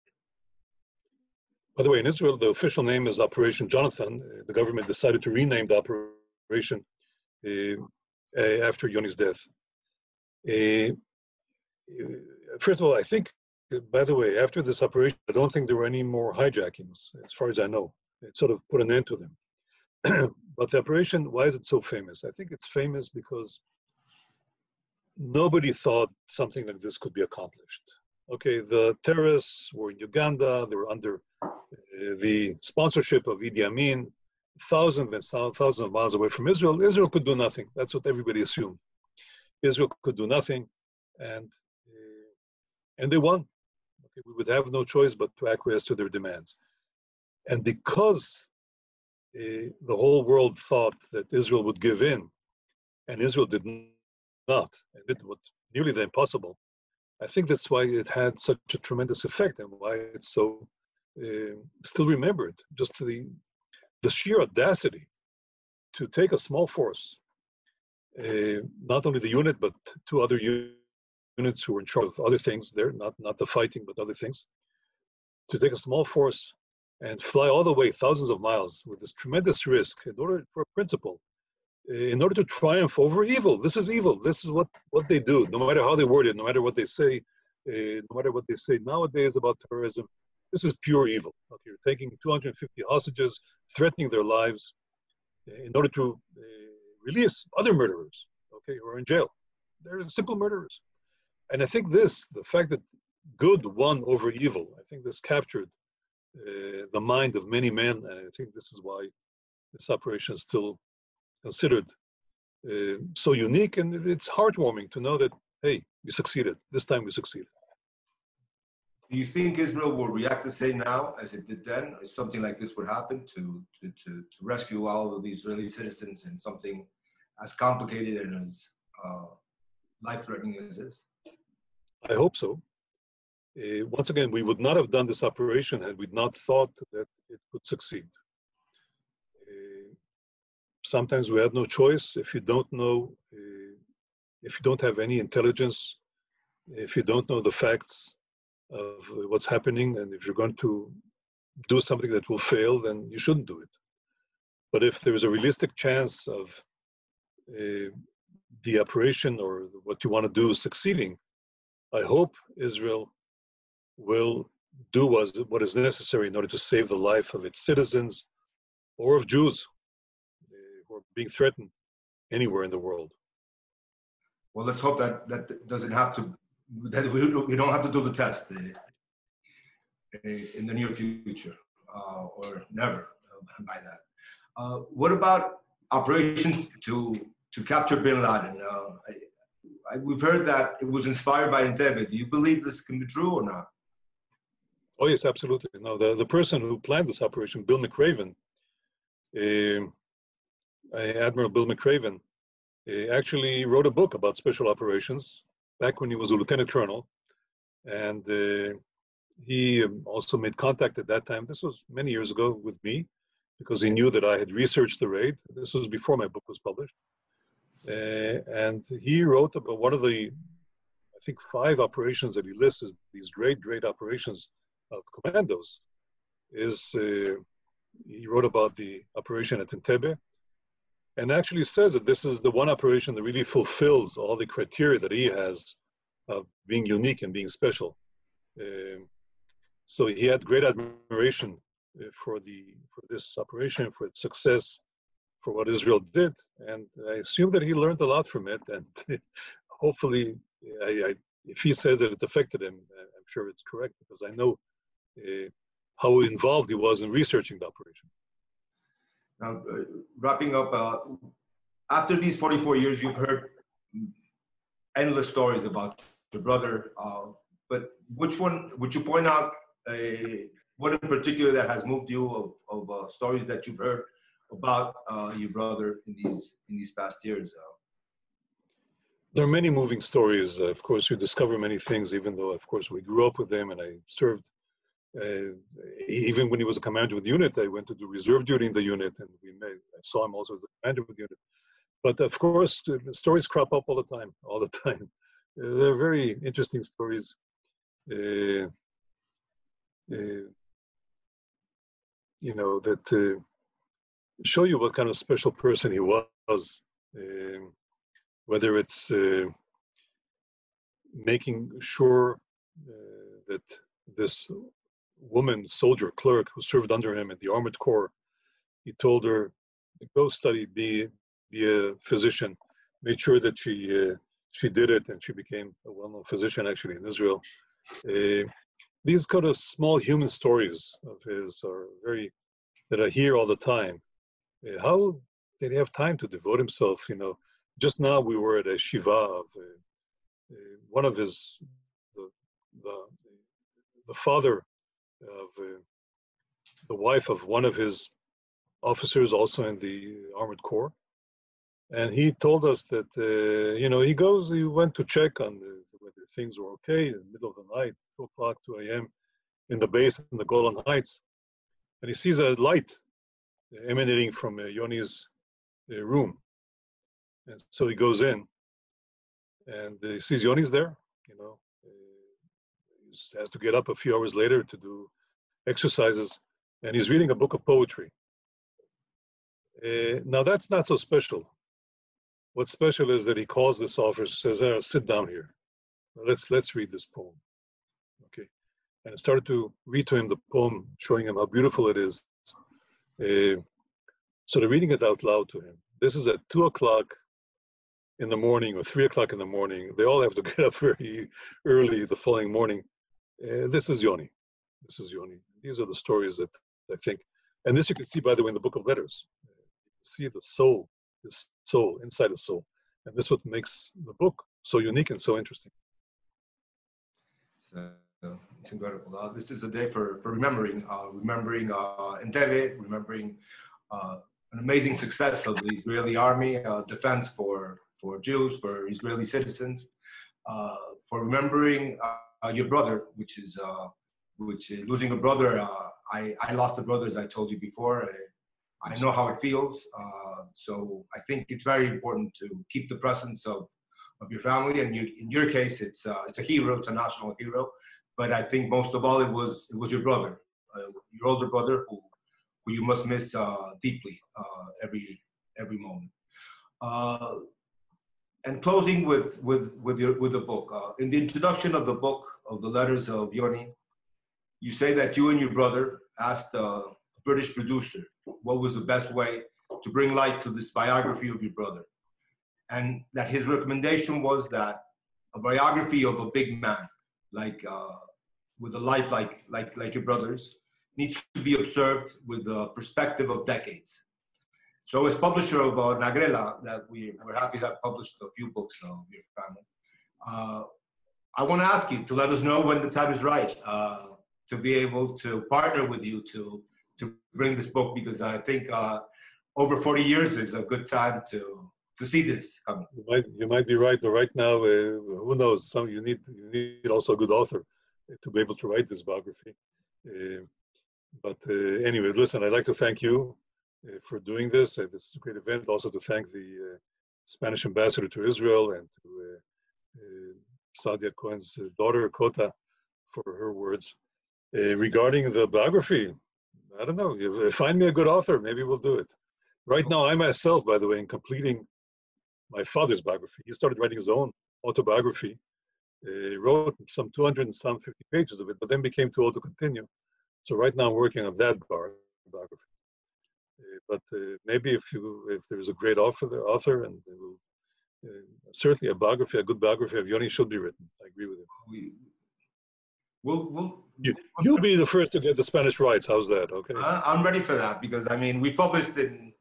By the way, in Israel, the official name is Operation Jonathan. Uh, the government decided to rename the operation uh, uh after Yoni's death. Uh, first of all, I think, by the way, after this operation, I don't think there were any more hijackings, as far as I know. It sort of put an end to them. (clears throat) but the operation, why is it so famous? I think it's famous because nobody thought something like this could be accomplished. Okay, the terrorists were in Uganda, they were under uh, the sponsorship of Idi Amin, thousands and thousands of miles away from Israel. Israel could do nothing. That's what everybody assumed. Israel could do nothing, and uh, and they won. Okay, we would have no choice but to acquiesce to their demands. And because uh, the whole world thought that Israel would give in, and Israel did not, and did what nearly the impossible, I think that's why it had such a tremendous effect and why it's so uh, still remembered. Just the the sheer audacity to take a small force, uh, not only the unit but two other units who were in charge of other things there, not not the fighting but other things, to take a small force and fly all the way thousands of miles with this tremendous risk in order for a principle, in order to triumph over evil. This is evil. This is what, what they do, no matter how they word it, no matter what they say, uh, no matter what they say nowadays about terrorism. This is pure evil. Okay, you're taking 250 hostages, threatening their lives in order to uh, release other murderers, okay, who are in jail. They're simple murderers. And I think this, the fact that good won over evil, I think this captured the mind of many men, and I think this is why this operation is still considered uh, so unique, and it's heartwarming to know that hey, we succeeded. This time we succeeded. Do you think Israel will react the same now as it did then? If something like this would happen to, to, to, to rescue all of the Israeli citizens in something as complicated and as uh, life threatening as this? I hope so. Uh, once again, we would not have done this operation had we not thought that it would succeed. Sometimes we had no choice. If you don't know, uh, if you don't have any intelligence, if you don't know the facts of what's happening, and if you're going to do something that will fail, then you shouldn't do it. But if there is a realistic chance of uh, the operation or what you want to do succeeding, I hope Israel will do what is necessary in order to save the life of its citizens or of Jews being threatened anywhere in the world. Well, let's hope that that doesn't have to that we, we don't have to do the test uh, uh in the near future uh, or never uh, by that. Uh, what about operation to to capture Bin Laden? I, I, we've heard that it was inspired by Entebbe. Do you believe this can be true or not? Oh yes, absolutely. No, the, the person who planned this operation, Bill McRaven, uh, Admiral Bill McRaven, uh, actually wrote a book about special operations back when he was a lieutenant colonel, and uh, he um, also made contact at that time. This was many years ago with me, because he knew that I had researched the raid. This was before my book was published, uh, and he wrote about one of the, I think, five operations that he lists as these great, great operations of commandos is uh, he wrote about the operation at Entebbe and actually says that this is the one operation that really fulfills all the criteria that he has of being unique and being special. Um, so he had great admiration uh, for the for this operation, for its success, for what Israel did, and I assume that he learned a lot from it. And (laughs) hopefully, I, I, if he says that it affected him, I'm sure it's correct because I know uh, how involved he was in researching the operation. Now, uh, wrapping up, uh, after these 44 years, you've heard endless stories about your brother. Uh, but which one would you point out? A, one in particular that has moved you of, of uh, stories that you've heard about uh, your brother in these in these past years? Uh? There are many moving stories. of course, we discover many things, even though, of course, we grew up with him and I served uh, even when he was a commander of the unit, I went to do reserve duty in the unit, and we I saw him also as the commander of the unit. But of course, stories crop up all the time, all the (laughs) time. Uh, they're very interesting stories. Uh, uh you know that uh, show you what kind of special person he was. Um, whether it's uh, making sure that this woman soldier clerk who served under him in the armored corps. He told her, "Go study, be be a physician." Made sure that she uh, she did it, and she became a well-known physician actually in Israel. Uh, these kind of small human stories of his are very that I hear all the time. Uh, how did he have time to devote himself? You know, just now we were at a shiva of uh, uh, one of his the, the the father of uh, the wife of one of his officers, also in the armored corps, and he told us that uh, you know he goes, he went to check on the, whether things were okay in the middle of the night, two o'clock, two a.m. in the base in the Golan Heights, and he sees a light emanating from uh, Yoni's uh, room, and so he goes in, and he sees Yoni's there, you know, has to get up a few hours later to do exercises, and he's reading a book of poetry. Uh, now that's not so special. What's special is that he calls this officer, says, oh, "Sit down here. Let's let's read this poem." Okay, and I started to read to him the poem, showing him how beautiful it is. Uh, sort of reading it out loud to him. This is at two o'clock in the morning or three o'clock in the morning. They all have to (laughs) get up very early the following morning uh, this is Yoni. This is Yoni. These are the stories that I think, and this you can see, by the way, in the book of letters. See the soul, the soul, inside the soul. And this is what makes the book so unique and so interesting. So, it's incredible. Uh, this is a day for, for remembering, uh, remembering uh, Entebbe, remembering uh, an amazing success of the Israeli army, uh, defense for, for Jews, for Israeli citizens, uh, for remembering uh, your brother, which is uh, which is losing a brother. Uh, I I lost a brother as I told you before. I, I know how it feels. so I think it's very important to keep the presence of of your family. And you, in your case, it's uh, it's a hero, it's a national hero. But I think most of all, it was it was your brother, uh, your older brother, who who you must miss uh, deeply every every moment and closing with with with your with the book. Uh, in the introduction of the book of the letters of Yoni, you say that you and your brother asked a British producer what was the best way to bring light to this biography of your brother, and that his recommendation was that a biography of a big man, like uh, with a life like like like your brother's, needs to be observed with the perspective of decades. So as publisher of uh, Nagrela, that we, we're happy to have published a few books of your family, uh, I want to ask you to let us know when the time is right uh, to be able to partner with you to, to bring this book because I think uh, over 40 years is a good time to, to see this coming. You might, you might be right, but right now, uh, who knows? Some, you, need, you need also a good author to be able to write this biography. Uh, but anyway, listen, I'd like to thank you uh, Uh, for doing this. Uh, this is a great event. Also to thank the uh, Spanish ambassador to Israel and to uh, uh, Sadia Cohen's daughter, Kota, for her words. regarding the biography, I don't know. Find me a good author, maybe we'll do it. Right now, I myself, by the way, in completing my father's biography, he started writing his own autobiography. He wrote some 200 and some 50 pages of it, but then became too old to continue. So right now I'm working on that biography but uh, maybe if you if there's a great author, there, author, and will, uh, certainly a biography, a good biography of Yoni should be written. I agree with you. We, We'll, we'll, You, you'll be the first to get the Spanish rights. How's that? Okay. Uh, I'm ready for that because I mean, we published in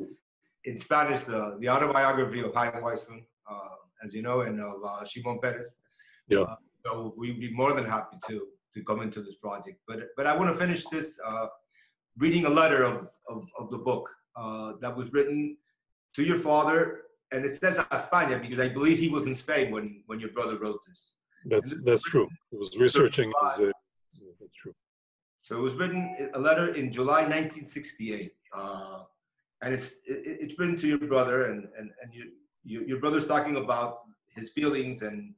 in Spanish the, the autobiography of Chaim Weizmann, uh, as you know, and of uh, Shimon Peres. Yeah. Uh, so we'd be more than happy to to come into this project. But but I want to finish this uh, reading a letter of of, of the book uh, that was written to your father, and it says España because I believe he was in Spain when when your brother wrote this. That's that's true. He was researching. His, uh, that's true. So it was written a letter in July 1968, uh, and it's it, it's written to your brother, and and and you, you, your brother's talking about his feelings, and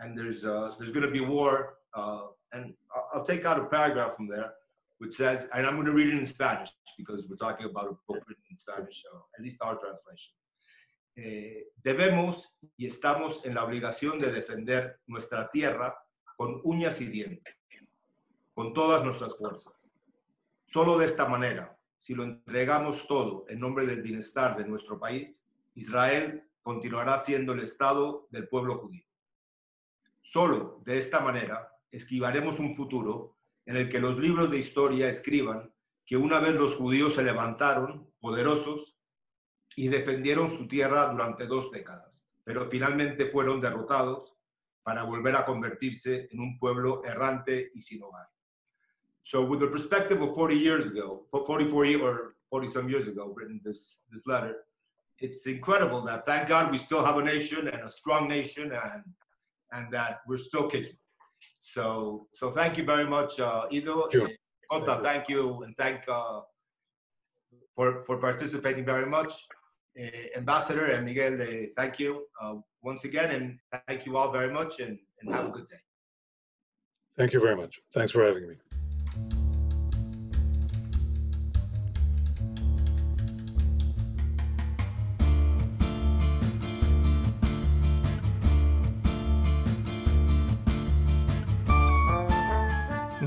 and there's uh, there's going to be war, uh, and I'll, I'll take out a paragraph from there, which says, and I'm going to read it in Spanish because we're talking about a book written in Spanish, so at least our translation. Eh, debemos y estamos en la obligación de defender nuestra tierra con uñas y dientes con todas nuestras fuerzas. Solo de esta manera, si lo entregamos todo en nombre del bienestar de nuestro país, Israel continuará siendo el Estado del pueblo judío. Solo de esta manera esquivaremos un futuro en el que los libros de historia escriban que una vez los judíos se levantaron poderosos y defendieron su tierra durante dos décadas, pero finalmente fueron derrotados para volver a convertirse en un pueblo errante y sin hogar. So with the perspective of 40 years ago, 44 years or 40 some years ago, written this, this letter, it's incredible that thank God we still have a nation and a strong nation and, and that we're still kicking. So, so thank you very much, uh, Ido. Sure. Kota, thank you and thank uh, for, for participating very much. Uh, Ambassador and Miguel, uh, thank you uh, once again and thank you all very much and, and have a good day. Thank you very much. Thanks for having me.